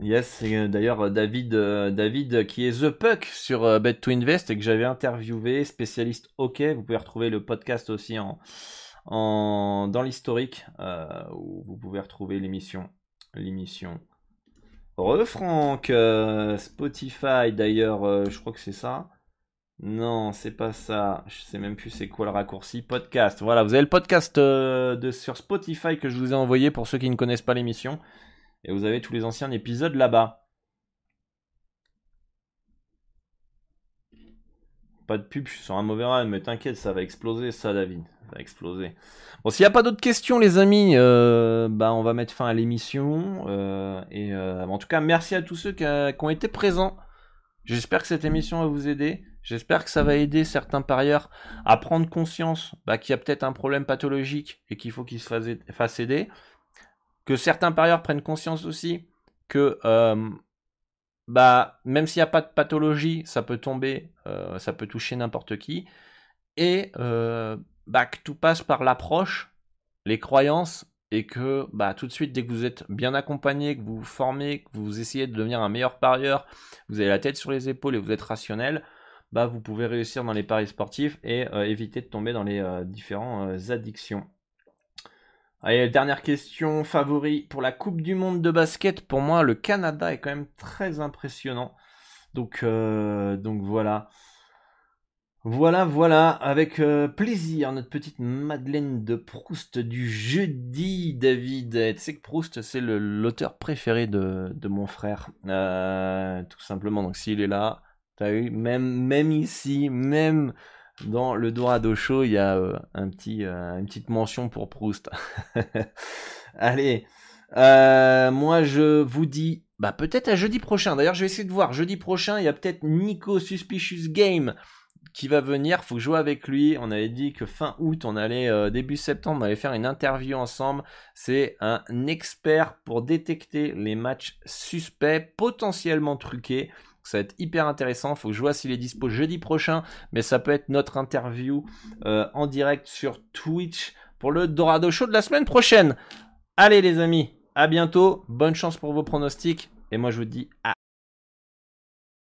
Yes, euh, d'ailleurs euh, David, David qui est The Puck sur Bet to Invest et que j'avais interviewé, spécialiste OK. Vous pouvez retrouver le podcast aussi en, dans l'historique où vous pouvez retrouver l'émission. L'émission Re Franck, euh, Spotify d'ailleurs, euh, je crois que c'est ça. Non, c'est pas ça. Je sais même plus c'est quoi le raccourci. Podcast. Voilà, vous avez le podcast euh, sur Spotify que je vous ai envoyé pour ceux qui ne connaissent pas l'émission. Et vous avez tous les anciens épisodes là-bas. Pas de pub, je suis sur un mauvais run, mais t'inquiète, ça va exploser ça, David va exploser. Bon, s'il n'y a pas d'autres questions, les amis, euh, bah, on va mettre fin à l'émission. Euh, et euh, en tout cas, merci à tous ceux qui, ont été présents. J'espère que cette émission va vous aider. J'espère que ça va aider certains parieurs à prendre conscience bah, qu'il y a peut-être un problème pathologique et qu'il faut qu'ils se fassent aider. Que certains parieurs prennent conscience aussi que bah, même s'il n'y a pas de pathologie, ça peut tomber, ça peut toucher n'importe qui. Et bah, que tout passe par l'approche, les croyances, et que bah, tout de suite, dès que vous êtes bien accompagné, que vous vous formez, que vous essayez de devenir un meilleur parieur, vous avez la tête sur les épaules et vous êtes rationnel, bah, vous pouvez réussir dans les paris sportifs et euh, éviter de tomber dans les euh, différentes euh, addictions. Allez, dernière question, favori pour la Coupe du Monde de basket. Pour moi, le Canada est quand même très impressionnant. Donc, donc voilà. Voilà, voilà, avec euh, plaisir, notre petite Madeleine de Proust du jeudi, David. tu sais que Proust, c'est l'auteur préféré de, mon frère, euh, tout simplement. Donc s'il est là, t'as eu, même ici, même dans le Dorado Show, il y a euh, petit, une petite mention pour Proust. Allez, moi je vous dis, bah peut-être à jeudi prochain. D'ailleurs, je vais essayer de voir. Jeudi prochain, il y a peut-être Nico Suspicious Game qui va venir, faut jouer avec lui. On avait dit que fin août, on allait euh, début septembre, on allait faire une interview ensemble. C'est un expert pour détecter les matchs suspects, potentiellement truqués. Ça va être hyper intéressant. Faut que je vois s'il est dispo jeudi prochain, mais ça peut être notre interview euh, en direct sur Twitch pour le Dorado Show de la semaine prochaine. Allez les amis, à bientôt. Bonne chance pour vos pronostics. Et moi je vous dis à